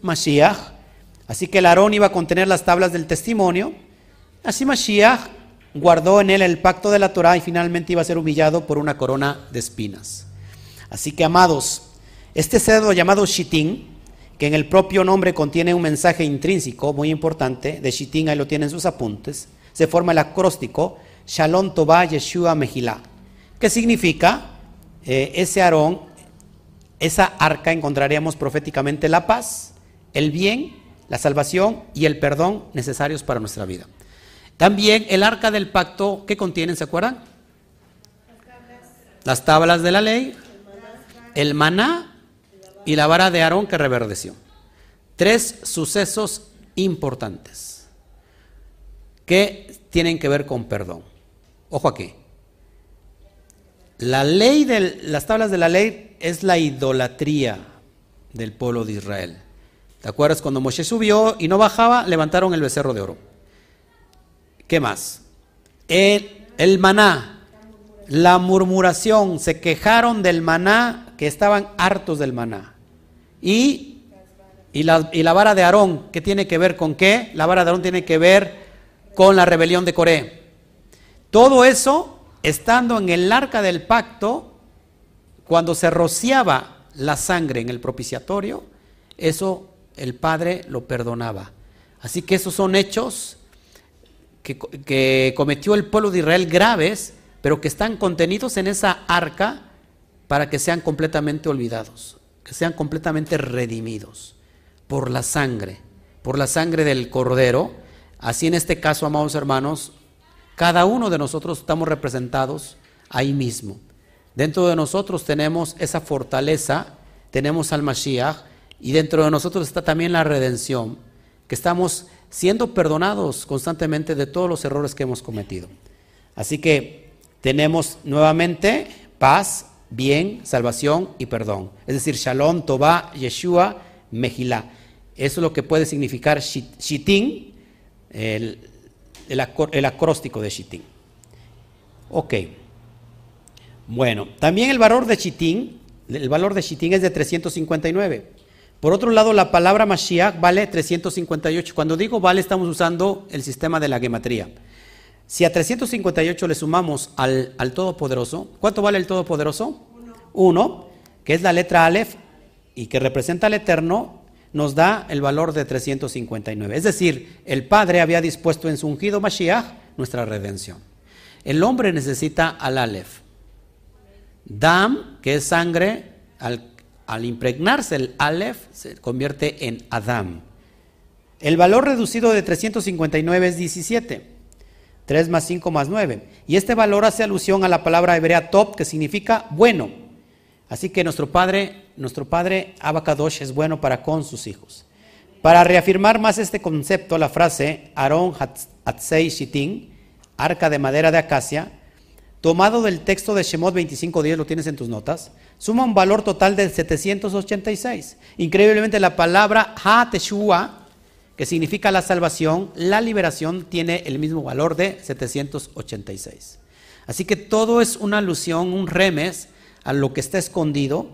Mashiach. Así que el Aarón iba a contener las tablas del testimonio. Así Mashiach guardó en él el pacto de la Torah y finalmente iba a ser humillado por una corona de espinas. Así que, amados, este cerdo llamado Shitín que en el propio nombre contiene un mensaje intrínseco muy importante, de Shitin, ahí lo tienen sus apuntes, se forma el acróstico Shalom Tobá Yeshua Mejilá, que significa eh, ese Aarón, esa arca encontraríamos proféticamente la paz, el bien, la salvación y el perdón necesarios para nuestra vida. También el arca del pacto, ¿qué contienen? ¿Se acuerdan? Las tablas de la ley, el maná y la vara de Aarón que reverdeció. Tres sucesos importantes. que tienen que ver con perdón. Ojo aquí. La ley de las tablas de la ley es la idolatría del pueblo de Israel. ¿Te acuerdas cuando Moshe subió y no bajaba? Levantaron el becerro de oro. ¿Qué más? El, el maná, la murmuración, se quejaron del maná, que estaban hartos del maná. Y, y, la, y la vara de Aarón, ¿qué tiene que ver con qué? La vara de Aarón tiene que ver con la rebelión de Coré. Todo eso, estando en el arca del pacto, cuando se rociaba la sangre en el propiciatorio, eso el Padre lo perdonaba. Así que esos son hechos que, que, cometió el pueblo de Israel graves, pero que están contenidos en esa arca para que sean completamente olvidados, que sean completamente redimidos por la sangre, por la sangre del cordero. Así en este caso, amados hermanos, cada uno de nosotros estamos representados ahí mismo. Dentro de nosotros tenemos esa fortaleza, tenemos al Mashiach, y dentro de nosotros está también la redención, que estamos siendo perdonados constantemente de todos los errores que hemos cometido. Así que tenemos nuevamente paz, bien, salvación y perdón. Es decir, Shalom, Toba, Yeshua, Mejilá. Eso es lo que puede significar Shitin, el, acróstico de Shitin. Ok. Bueno, también el valor de Shitin, el valor de Shitin es de 359. Por otro lado, la palabra Mashiach vale 358. Cuando digo vale, estamos usando el sistema de la gematría. Si a 358 le sumamos al, Todopoderoso, ¿cuánto vale el Todopoderoso? Uno. que es la letra Aleph y que representa al Eterno, nos da el valor de 359. Es decir, el Padre había dispuesto en su ungido Mashiach nuestra redención. El hombre necesita al Aleph. Dam, que es sangre, al al impregnarse el Aleph, se convierte en Adam. El valor reducido de 359 es 17. 3 más 5 más 9. Y este valor hace alusión a la palabra hebrea top, que significa bueno. Así que nuestro padre, nuestro padre Abacadosh es bueno para con sus hijos. Para reafirmar más este concepto, la frase Aaron Hatzei Shitin, arca de madera de acacia, tomado del texto de Shemot 25.10, lo tienes en tus notas, suma un valor total de 786. Increíblemente la palabra Ha-Teshua, que significa la salvación, la liberación, tiene el mismo valor de 786. Así que todo es una alusión, un remes a lo que está escondido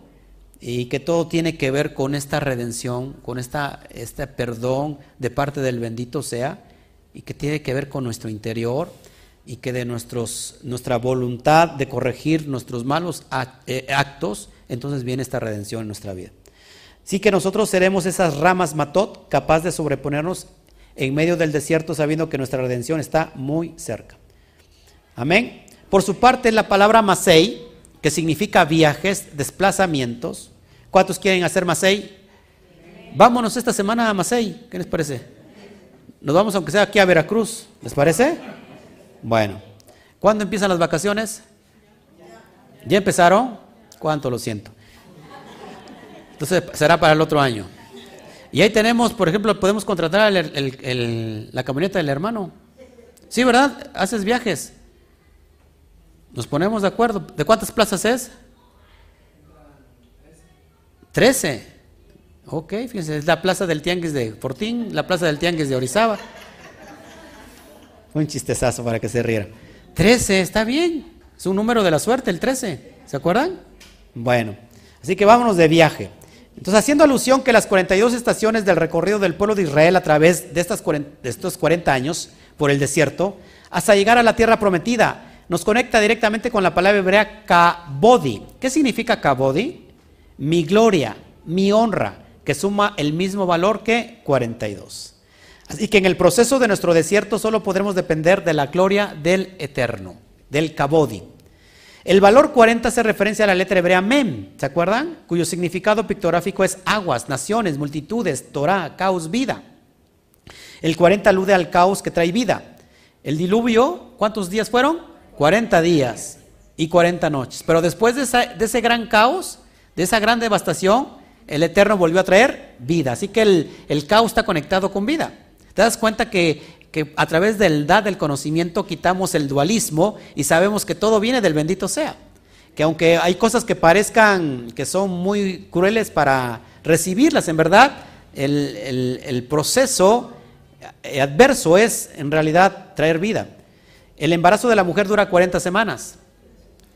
y que todo tiene que ver con esta redención, con esta, este perdón de parte del bendito sea y que tiene que ver con nuestro interior y que de nuestros, nuestra voluntad de corregir nuestros malos eh, actos, entonces viene esta redención en nuestra vida. Sí que nosotros seremos esas ramas matot, capaz de sobreponernos en medio del desierto sabiendo que nuestra redención está muy cerca. Amén. Por su parte, la palabra masei, que significa viajes, desplazamientos. ¿Cuántos quieren hacer masei? Vámonos esta semana a Masei, ¿qué les parece? Nos vamos aunque sea aquí a Veracruz, ¿les parece? Bueno, ¿cuándo empiezan las vacaciones? ¿Ya empezaron? ¿Cuánto lo siento? Entonces será para el otro año. Y ahí tenemos, por ejemplo, podemos contratar la camioneta del hermano. Sí, ¿verdad? Haces viajes. Nos ponemos de acuerdo. ¿De cuántas plazas es? Trece. Ok, fíjense, es la plaza del Tianguis de Fortín, la plaza del Tianguis de Orizaba. Un chistezazo para que se riera. 13, está bien. Es un número de la suerte, el 13. ¿Se acuerdan? Bueno, así que vámonos de viaje. Entonces, haciendo alusión que las 42 estaciones del recorrido del pueblo de Israel a través de, estos 40 años por el desierto, hasta llegar a la tierra prometida, nos conecta directamente con la palabra hebrea kabodi. ¿Qué significa kabodi? Mi gloria, mi honra, que suma el mismo valor que 42. Así que en el proceso de nuestro desierto solo podremos depender de la gloria del Eterno, del Kabodi. El valor 40 hace referencia a la letra hebrea Mem, ¿se acuerdan? Cuyo significado pictográfico es aguas, naciones, multitudes, Torah, caos, vida. El 40 alude al caos que trae vida. El diluvio, ¿cuántos días fueron? 40 días y 40 noches. Pero después de, ese gran caos, de esa gran devastación, el Eterno volvió a traer vida. Así que el, el caos está conectado con vida. ¿Te das cuenta que que a través del da del conocimiento quitamos el dualismo y sabemos que todo viene del bendito sea. Que aunque hay cosas que parezcan que son muy crueles para recibirlas, en verdad, el, el proceso adverso es en realidad traer vida. El embarazo de la mujer dura 40 semanas.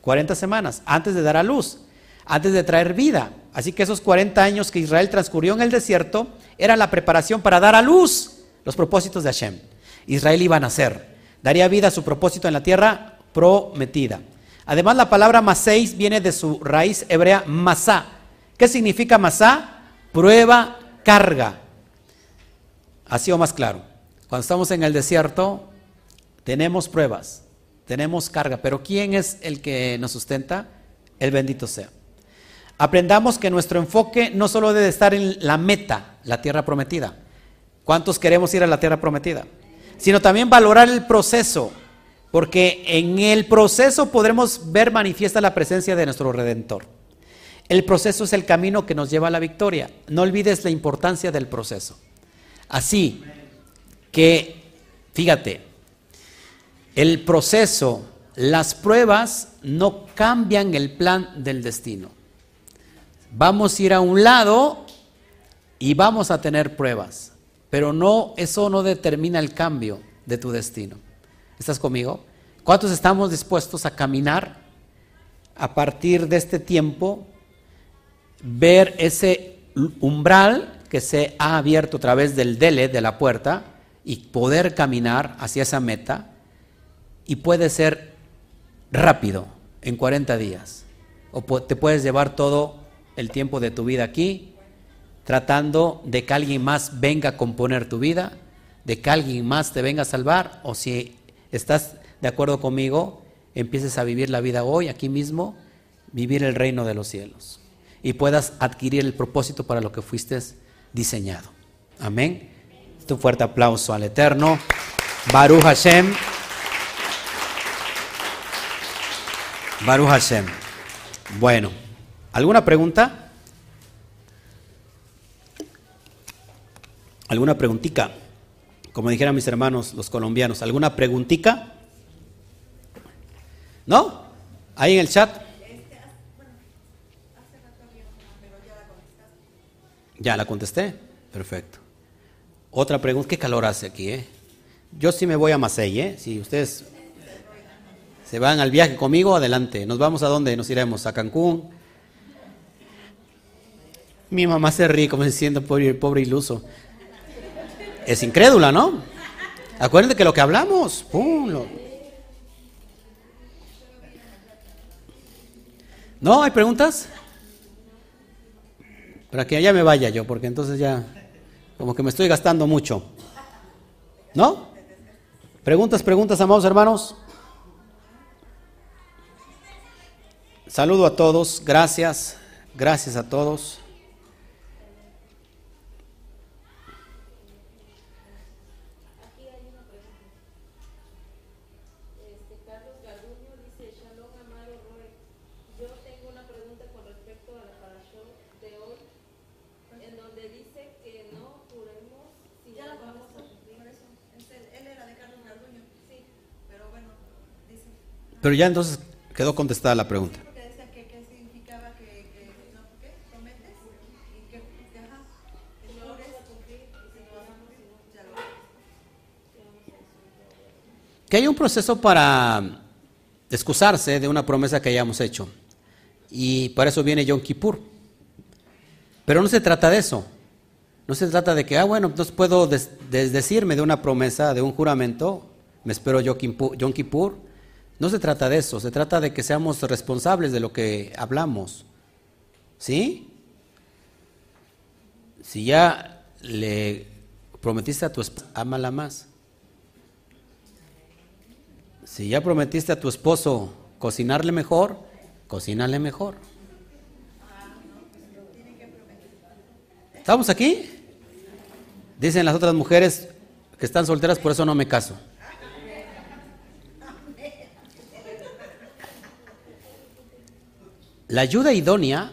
40 semanas antes de dar a luz, antes de traer vida. Así que esos 40 años que Israel transcurrió en el desierto era la preparación para dar a luz los propósitos de Hashem. Israel iba a nacer, daría vida a su propósito en la tierra prometida. Además, la palabra maseis viene de su raíz hebrea masá. ¿Qué significa masá? Prueba, carga. Así o más claro. Cuando estamos en el desierto, tenemos pruebas, tenemos carga, pero ¿quién es el que nos sustenta? El bendito sea. Aprendamos que nuestro enfoque no solo debe estar en la meta, la tierra prometida. ¿Cuántos queremos ir a la tierra prometida? Sino también valorar el proceso, porque en el proceso podremos ver manifiesta la presencia de nuestro Redentor. El proceso es el camino que nos lleva a la victoria. No olvides la importancia del proceso. Así que, fíjate, el proceso, las pruebas no cambian el plan del destino. Vamos a ir a un lado y vamos a tener pruebas, pero no eso no determina el cambio de tu destino. ¿Estás conmigo? ¿Cuántos estamos dispuestos a caminar a partir de este tiempo ver ese umbral que se ha abierto a través del dele de la puerta y poder caminar hacia esa meta y puede ser rápido, en 40 días. O te puedes llevar todo el tiempo de tu vida aquí, tratando de que alguien más venga a componer tu vida, de que alguien más te venga a salvar, o si estás de acuerdo conmigo, empieces a vivir la vida hoy, aquí mismo, vivir el reino de los cielos. Y puedas adquirir el propósito para lo que fuiste diseñado. Amén. Un fuerte aplauso al Eterno. Baruch Hashem. Baruch Hashem. Bueno, ¿alguna pregunta? ¿Alguna preguntita? Como dijeran mis hermanos los colombianos, ¿alguna preguntita? ¿No? Ahí en el chat. Ya la contesté. Perfecto. Otra pregunta, ¿qué calor hace aquí, eh? Yo sí me voy a Masei, ¿eh? Si ustedes se van al viaje conmigo, adelante. ¿Nos vamos a dónde? Nos iremos a Cancún. Mi mamá se ríe como diciendo, pobre, pobre iluso. Es incrédula, ¿no? Acuérdense que lo que hablamos, ¿No? ¿Hay preguntas? Para que ya me vaya yo, porque entonces ya como que me estoy gastando mucho. ¿No? ¿Preguntas, preguntas, amados hermanos? Saludo a todos, gracias, gracias a todos. Pero ya entonces quedó contestada la pregunta. que hay un proceso para excusarse de una promesa que hayamos hecho. Y para eso viene Yom Kippur. Pero no se trata de eso. No se trata de que, ah, bueno, entonces puedo desdecirme de una promesa, de un juramento, me espero Yom Kippur. No se trata de eso, se trata de que seamos responsables de lo que hablamos. ¿Sí? Si ya le prometiste a tu esposa, ámala más. Si ya prometiste a tu esposo cocinarle mejor, cocínale mejor. ¿Estamos aquí? Dicen las otras mujeres que están solteras, por eso no me caso. La ayuda idónea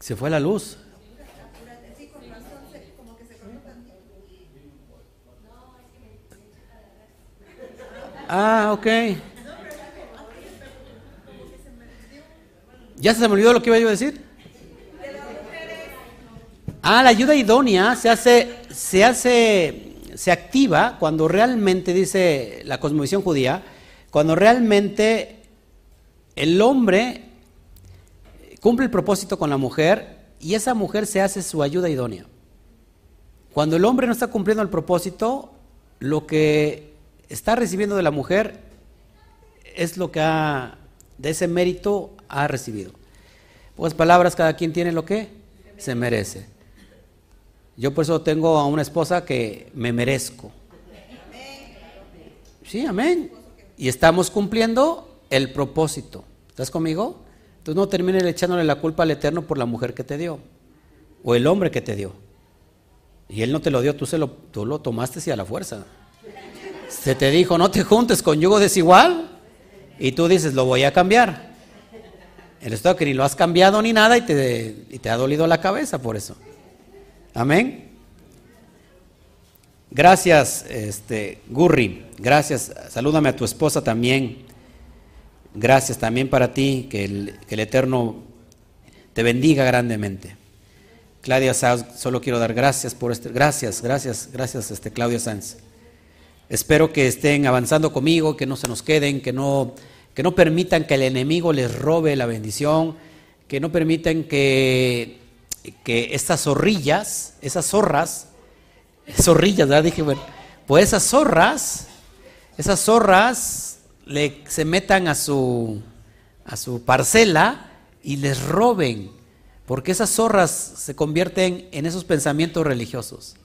se fue a la luz. Ah, ok. ¿Ya se me olvidó lo que iba yo a decir? Ah, la ayuda idónea se hace, se hace, se activa cuando realmente, dice la cosmovisión judía, cuando realmente el hombre cumple el propósito con la mujer y esa mujer se hace su ayuda idónea. Cuando el hombre no está cumpliendo el propósito, lo que está recibiendo de la mujer es lo que ha, de ese mérito ha recibido. Pues palabras, cada quien tiene lo que se merece. Yo por eso tengo a una esposa que me merezco. Sí, amén. Y estamos cumpliendo el propósito. ¿Estás conmigo? Entonces no termines echándole la culpa al Eterno por la mujer que te dio o el hombre que te dio. Y él no te lo dio, tú, se lo, tú lo tomaste y a la fuerza. Se te dijo, no te juntes con yugo desigual. Y tú dices, lo voy a cambiar. El estado que ni lo has cambiado ni nada y te, y te ha dolido la cabeza por eso. Amén. Gracias, este, Gurri. Gracias. Salúdame a tu esposa también. Gracias también para ti. Que el, que el Eterno te bendiga grandemente. Claudia Sanz, solo quiero dar gracias por este. Gracias, gracias, gracias, este, Claudia Sanz. Espero que estén avanzando conmigo, que no se nos queden, que no, que no permitan que el enemigo les robe la bendición, que no permitan que que estas zorrillas, esas zorras, zorrillas, ¿verdad? Dije, bueno, pues esas zorras, esas zorras le, se metan a su, a su parcela y les roben, porque esas zorras se convierten en esos pensamientos religiosos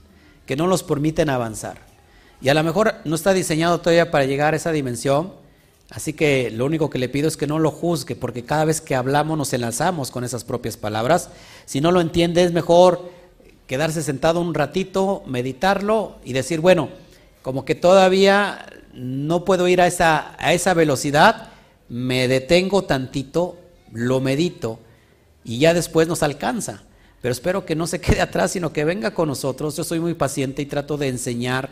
que no los permiten avanzar. Y a lo mejor no está diseñado todavía para llegar a esa dimensión, Así que lo único que le pido es que no lo juzgue, porque cada vez que hablamos nos enlazamos con esas propias palabras. Si no lo entiende, es mejor quedarse sentado un ratito, meditarlo y decir, bueno, como que todavía no puedo ir a esa, a esa velocidad, me detengo tantito, lo medito y ya después nos alcanza. Pero espero que no se quede atrás, sino que venga con nosotros. Yo soy muy paciente y trato de enseñar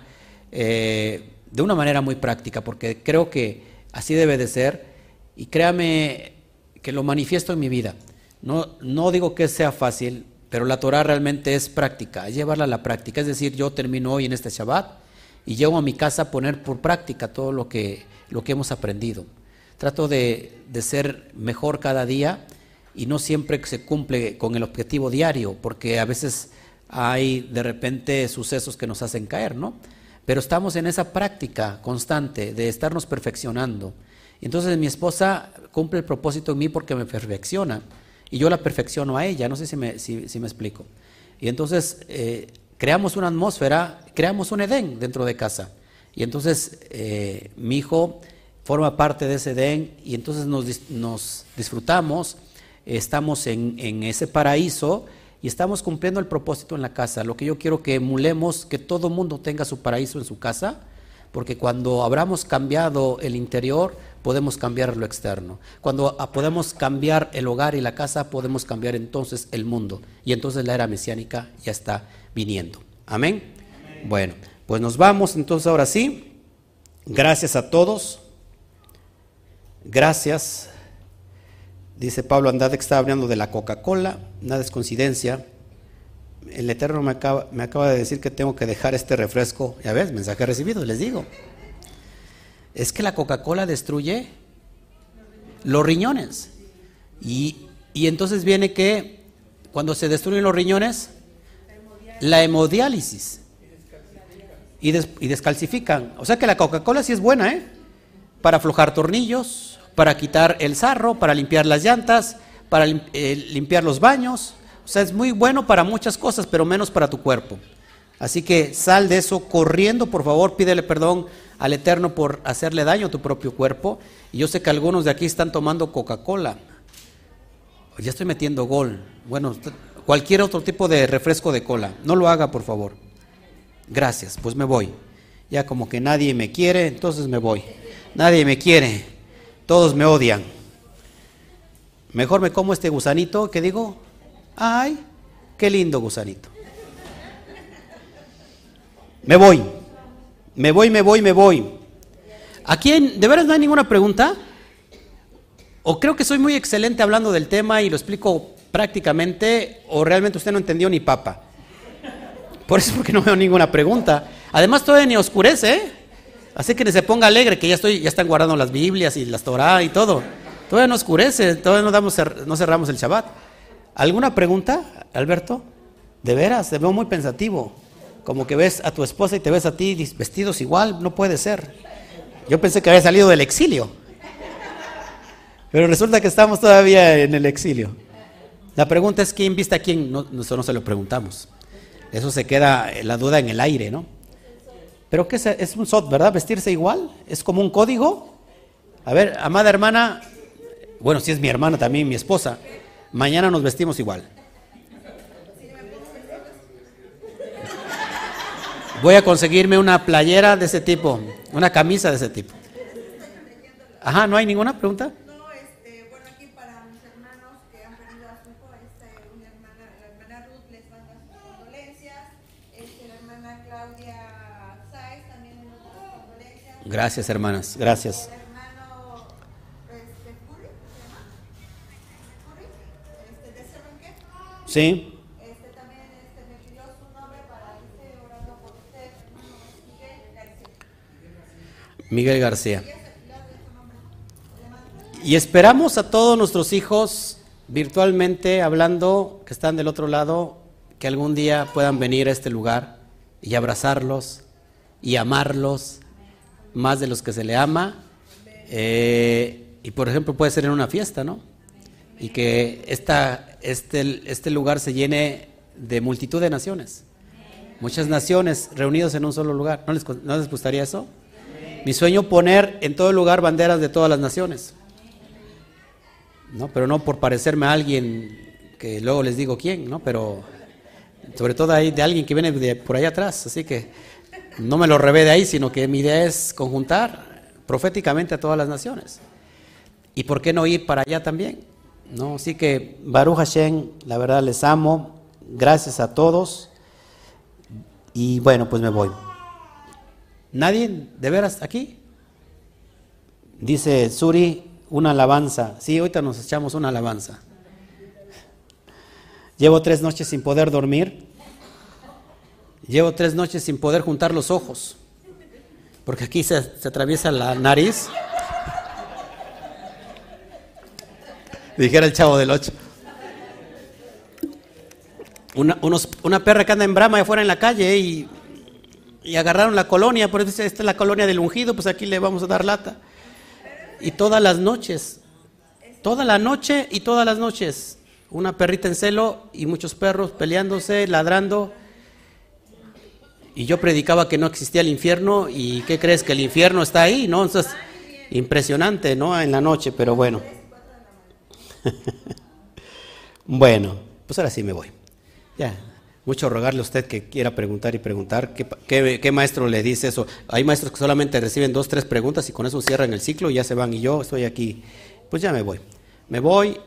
eh, de una manera muy práctica, porque creo que Así debe de ser. Y créame que lo manifiesto en mi vida. No, no digo que sea fácil, pero la Torah realmente es práctica, es llevarla a la práctica. Es decir, yo termino hoy en este Shabbat y llego a mi casa a poner por práctica todo lo que, lo que hemos aprendido. Trato de, de ser mejor cada día y no siempre se cumple con el objetivo diario, porque a veces hay de repente sucesos que nos hacen caer, ¿no? Pero estamos en esa práctica constante de estarnos perfeccionando. Entonces mi esposa cumple el propósito en mí porque me perfecciona y yo la perfecciono a ella, no sé si me, si, me explico. Y entonces eh, creamos una atmósfera, creamos un Edén dentro de casa. Y entonces eh, mi hijo forma parte de ese Edén y entonces nos, disfrutamos, estamos en, en ese paraíso y estamos cumpliendo el propósito en la casa. Lo que yo quiero que emulemos, que todo mundo tenga su paraíso en su casa, porque cuando habramos cambiado el interior, podemos cambiar lo externo. Cuando podemos cambiar el hogar y la casa, podemos cambiar entonces el mundo. Y entonces la era mesiánica ya está viniendo. Amén. Bueno, pues nos vamos entonces ahora sí. Gracias a todos. Gracias. Dice Pablo Andade que está hablando de la Coca-Cola, nada es coincidencia. El Eterno me acaba, me acaba de decir que tengo que dejar este refresco. Ya ves, mensaje recibido, les digo. Es que la Coca-Cola destruye los riñones. Y, entonces viene que cuando se destruyen los riñones, la hemodiálisis. Y, y descalcifican. O sea que la Coca-Cola sí es buena, ¿eh? Para aflojar tornillos, para quitar el sarro, para limpiar las llantas, para eh, limpiar los baños. O sea, es muy bueno para muchas cosas, pero menos para tu cuerpo. Así que sal de eso corriendo, por favor, pídele perdón al Eterno por hacerle daño a tu propio cuerpo. Y yo sé que algunos de aquí están tomando Coca-Cola. Ya estoy metiendo gol. Bueno, cualquier otro tipo de refresco de cola. No lo haga, por favor. Gracias, pues me voy. Ya como que nadie me quiere, entonces me voy. Nadie me quiere. Todos me odian. Mejor me como este gusanito que digo, ay, qué lindo gusanito. Me voy, me voy, me voy, me voy. Aquí, ¿de veras no hay ninguna pregunta? O creo que soy muy excelente hablando del tema y lo explico prácticamente, o realmente usted no entendió ni papa. Por eso es porque no veo ninguna pregunta. Además todavía ni oscurece, ¿eh? Así que ni se ponga alegre que ya estoy, ya están guardando las Biblias y las Torah y todo. Todavía no oscurece, todavía no, damos, no cerramos el Shabbat. ¿Alguna pregunta, Alberto? De veras, te veo muy pensativo. Como que ves a tu esposa y te ves a ti vestidos igual, no puede ser. Yo pensé que había salido del exilio. Pero resulta que estamos todavía en el exilio. La pregunta es quién viste a quién, nosotros no se lo preguntamos. Eso se queda la duda en el aire, ¿no? Pero ¿qué es? es un SOT, ¿verdad? Vestirse igual, es como un código. A ver, amada hermana, bueno, si es mi hermana también, mi esposa, mañana nos vestimos igual. Voy a conseguirme una playera de ese tipo, una camisa de ese tipo. Ajá, ¿no hay ninguna pregunta? No, este, bueno, aquí para mis hermanos que han perdido a su hijo, este, una hermana, la hermana Ruth les manda sus condolencias, este, la hermana Claudia Sáez también les manda sus condolencias. Gracias, hermanas, gracias. El hermano, este, Curry, ¿se llama? Curry, este, de Seven Kent, Sí, este, también, este, me pidió su nombre para irse orando por usted, hermano Miguel García. Miguel García. Y esperamos a todos nuestros hijos virtualmente hablando, que están del otro lado, que algún día puedan venir a este lugar y abrazarlos y amarlos más de los que se le ama. Eh, y por ejemplo puede ser en una fiesta, ¿no? Y que esta, este, este lugar se llene de multitud de naciones. Muchas naciones reunidos en un solo lugar. ¿No les, no les gustaría eso? Mi sueño poner en todo lugar banderas de todas las naciones. ¿no? Pero no por parecerme a alguien que luego les digo quién, ¿no? Pero sobre todo ahí de alguien que viene de por allá atrás, así que no me lo revé de ahí, sino que mi idea es conjuntar proféticamente a todas las naciones. ¿Y por qué no ir para allá también? ¿No? Así que Baruch Hashem, la verdad les amo, gracias a todos y bueno, pues me voy. ¿Nadie de veras aquí? Dice Suri, una alabanza. Sí, ahorita nos echamos una alabanza. Llevo tres noches sin poder dormir. Llevo tres noches sin poder juntar los ojos. Porque aquí se, atraviesa la nariz. Dijera el chavo del 8. Una, unos, una perra que anda en brama afuera en la calle y, y agarraron la colonia, por eso esta es la colonia del ungido, pues aquí le vamos a dar lata. Y todas las noches, toda la noche y todas las noches, una perrita en celo y muchos perros peleándose, ladrando. Y yo predicaba que no existía el infierno y ¿qué crees? Que el infierno está ahí, ¿no? Entonces, impresionante, ¿no? En la noche, pero bueno. bueno, pues ahora sí me voy. Ya, mucho rogarle a usted que quiera preguntar y preguntar. ¿Qué, maestro le dice eso? Hay maestros que solamente reciben dos, tres preguntas y con eso cierran el ciclo y ya se van. Y yo estoy aquí, pues ya me voy. Me voy,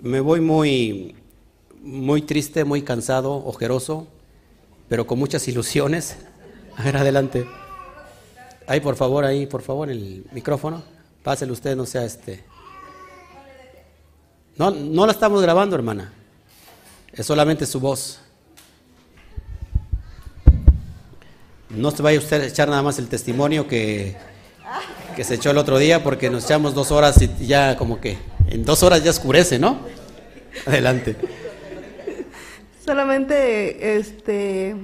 me voy muy, muy triste, muy cansado, ojeroso, pero con muchas ilusiones. A ver, adelante. Ahí, por favor, ahí, por favor, el micrófono. Pásele usted, no sea este. No, no la estamos grabando, hermana. Es solamente su voz. No se vaya usted a echar nada más el testimonio que, que se echó el otro día porque nos echamos dos horas y ya como que en dos horas ya oscurece, ¿no? Adelante. Solamente, este,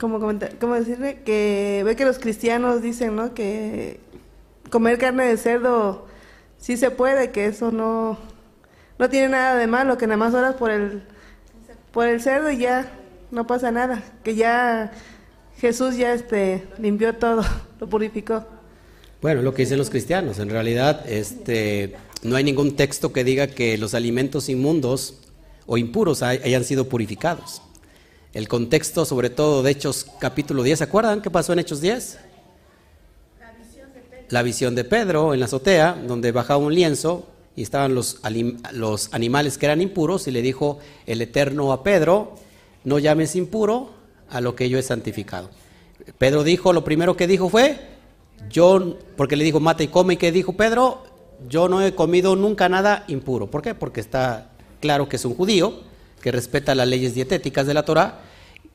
como, ¿cómo decirle? Que ve que los cristianos dicen, ¿no? Que comer carne de cerdo sí se puede, que eso no, no tiene nada de malo, que nada más horas por el, por el cerdo y ya no pasa nada, que ya Jesús ya este, limpió todo, lo purificó. Bueno, lo que dicen los cristianos, en realidad este, no hay ningún texto que diga que los alimentos inmundos o impuros hayan sido purificados. El contexto, sobre todo de Hechos capítulo 10, ¿se acuerdan qué pasó en Hechos 10? La visión de Pedro. La visión de Pedro en la azotea, donde bajaba un lienzo y estaban los, los animales que eran impuros y le dijo el Eterno a Pedro, no llames impuro a lo que yo he santificado. Pedro dijo, lo primero que dijo fue, Yo, porque le dijo mata y come, y que dijo Pedro, yo no he comido nunca nada impuro. ¿Por qué? Porque está claro que es un judío, que respeta las leyes dietéticas de la Torah,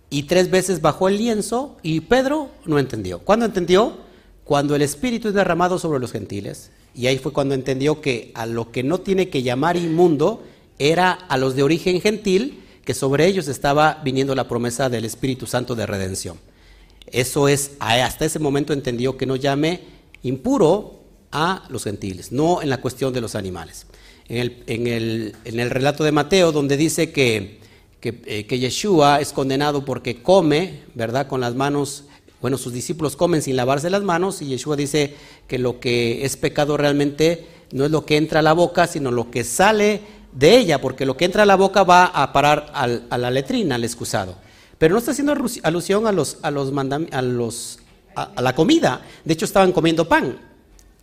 y tres veces bajó el lienzo y Pedro no entendió. ¿Cuándo entendió? Cuando el Espíritu es derramado sobre los gentiles. Y ahí fue cuando entendió que a lo que no tiene que llamar inmundo era a los de origen gentil, que sobre ellos estaba viniendo la promesa del Espíritu Santo de redención. Eso es, hasta ese momento entendió que no llame impuro a los gentiles, no en la cuestión de los animales. En el, en el, en el relato de Mateo, donde dice que, que, eh, que, Yeshua es condenado porque come, ¿verdad?, con las manos, bueno, sus discípulos comen sin lavarse las manos, y Yeshua dice que lo que es pecado realmente no es lo que entra a la boca, sino lo que sale de ella, porque lo que entra a la boca va a parar al, a la letrina, al excusado. Pero no está haciendo alusión a los, a los, a los a, la comida. De hecho, estaban comiendo pan,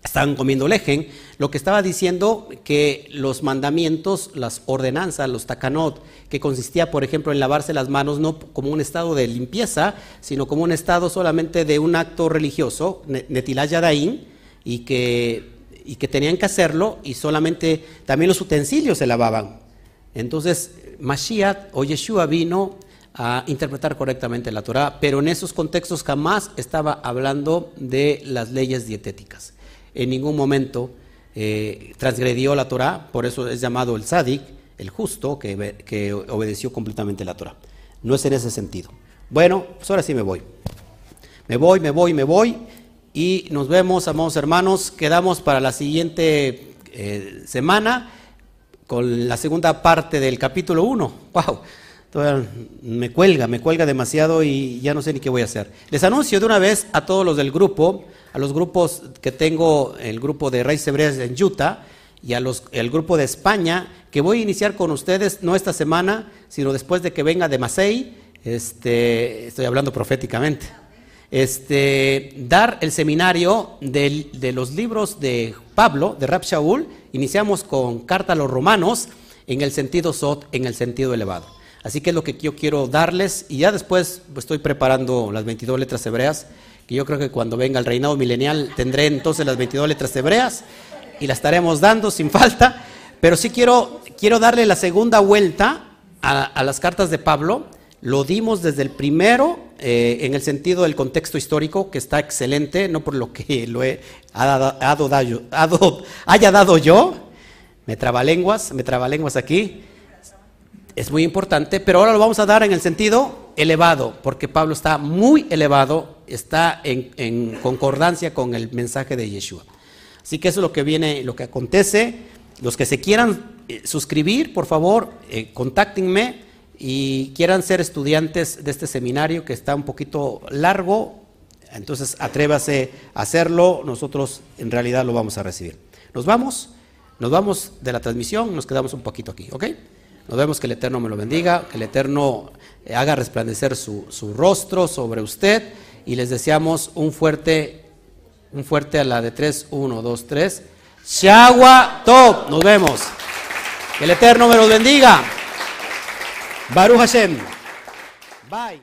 estaban comiendo lejen. Lo que estaba diciendo que los mandamientos, las ordenanzas, los takanot, que consistía, por ejemplo, en lavarse las manos no como un estado de limpieza, sino como un estado solamente de un acto religioso, netilay y que, y que tenían que hacerlo, y solamente también los utensilios se lavaban. Entonces, Mashiach o Yeshua vino a interpretar correctamente la Torah, pero en esos contextos jamás estaba hablando de las leyes dietéticas. En ningún momento eh, transgredió la Torah, por eso es llamado el Sadik, el justo, que, que, obedeció completamente la Torah. No es en ese sentido. Bueno, pues ahora sí me voy. Me voy, me voy, me voy. Y nos vemos, amados hermanos. Quedamos para la siguiente eh, semana con la segunda parte del capítulo 1. ¡Wow! me cuelga, me cuelga demasiado y ya no sé ni qué voy a hacer. Les anuncio de una vez a todos los del grupo, a los grupos que tengo, el grupo de Raíces Hebreas en Utah y a los, el grupo de España, que voy a iniciar con ustedes no esta semana, sino después de que venga de Masei, este, estoy hablando proféticamente, este, dar el seminario de, los libros de Pablo, de Rab Shaul, iniciamos con Carta a los Romanos en el sentido Sot, en el sentido elevado. Así que es lo que yo quiero darles y ya después estoy preparando las 22 letras hebreas, que yo creo que cuando venga el reinado milenial tendré entonces las 22 letras hebreas y las estaremos dando sin falta, pero sí quiero, quiero darle la segunda vuelta a las cartas de Pablo. Lo dimos desde el primero eh, en el sentido del contexto histórico, que está excelente, no por lo que lo he ha dado, dado, haya dado yo. Me trabalenguas, me trabalenguas aquí es muy importante, pero ahora lo vamos a dar en el sentido elevado, porque Pablo está muy elevado, está en, en, concordancia con el mensaje de Yeshua. Así que eso es lo que viene, lo que acontece. Los que se quieran eh, suscribir, por favor, eh, contáctenme y quieran ser estudiantes de este seminario que está un poquito largo, entonces atrévase a hacerlo, nosotros en realidad lo vamos a recibir. Nos vamos, nos vamos de la transmisión, nos quedamos un poquito aquí, ¿ok? Nos vemos que el Eterno me lo bendiga, que el Eterno eh, haga resplandecer su, su rostro sobre usted y les deseamos un fuerte, un fuerte a la de 3, 1, 2, 3. Shagua Top, nos vemos. Que el Eterno me los bendiga. Baruch Hashem. Bye.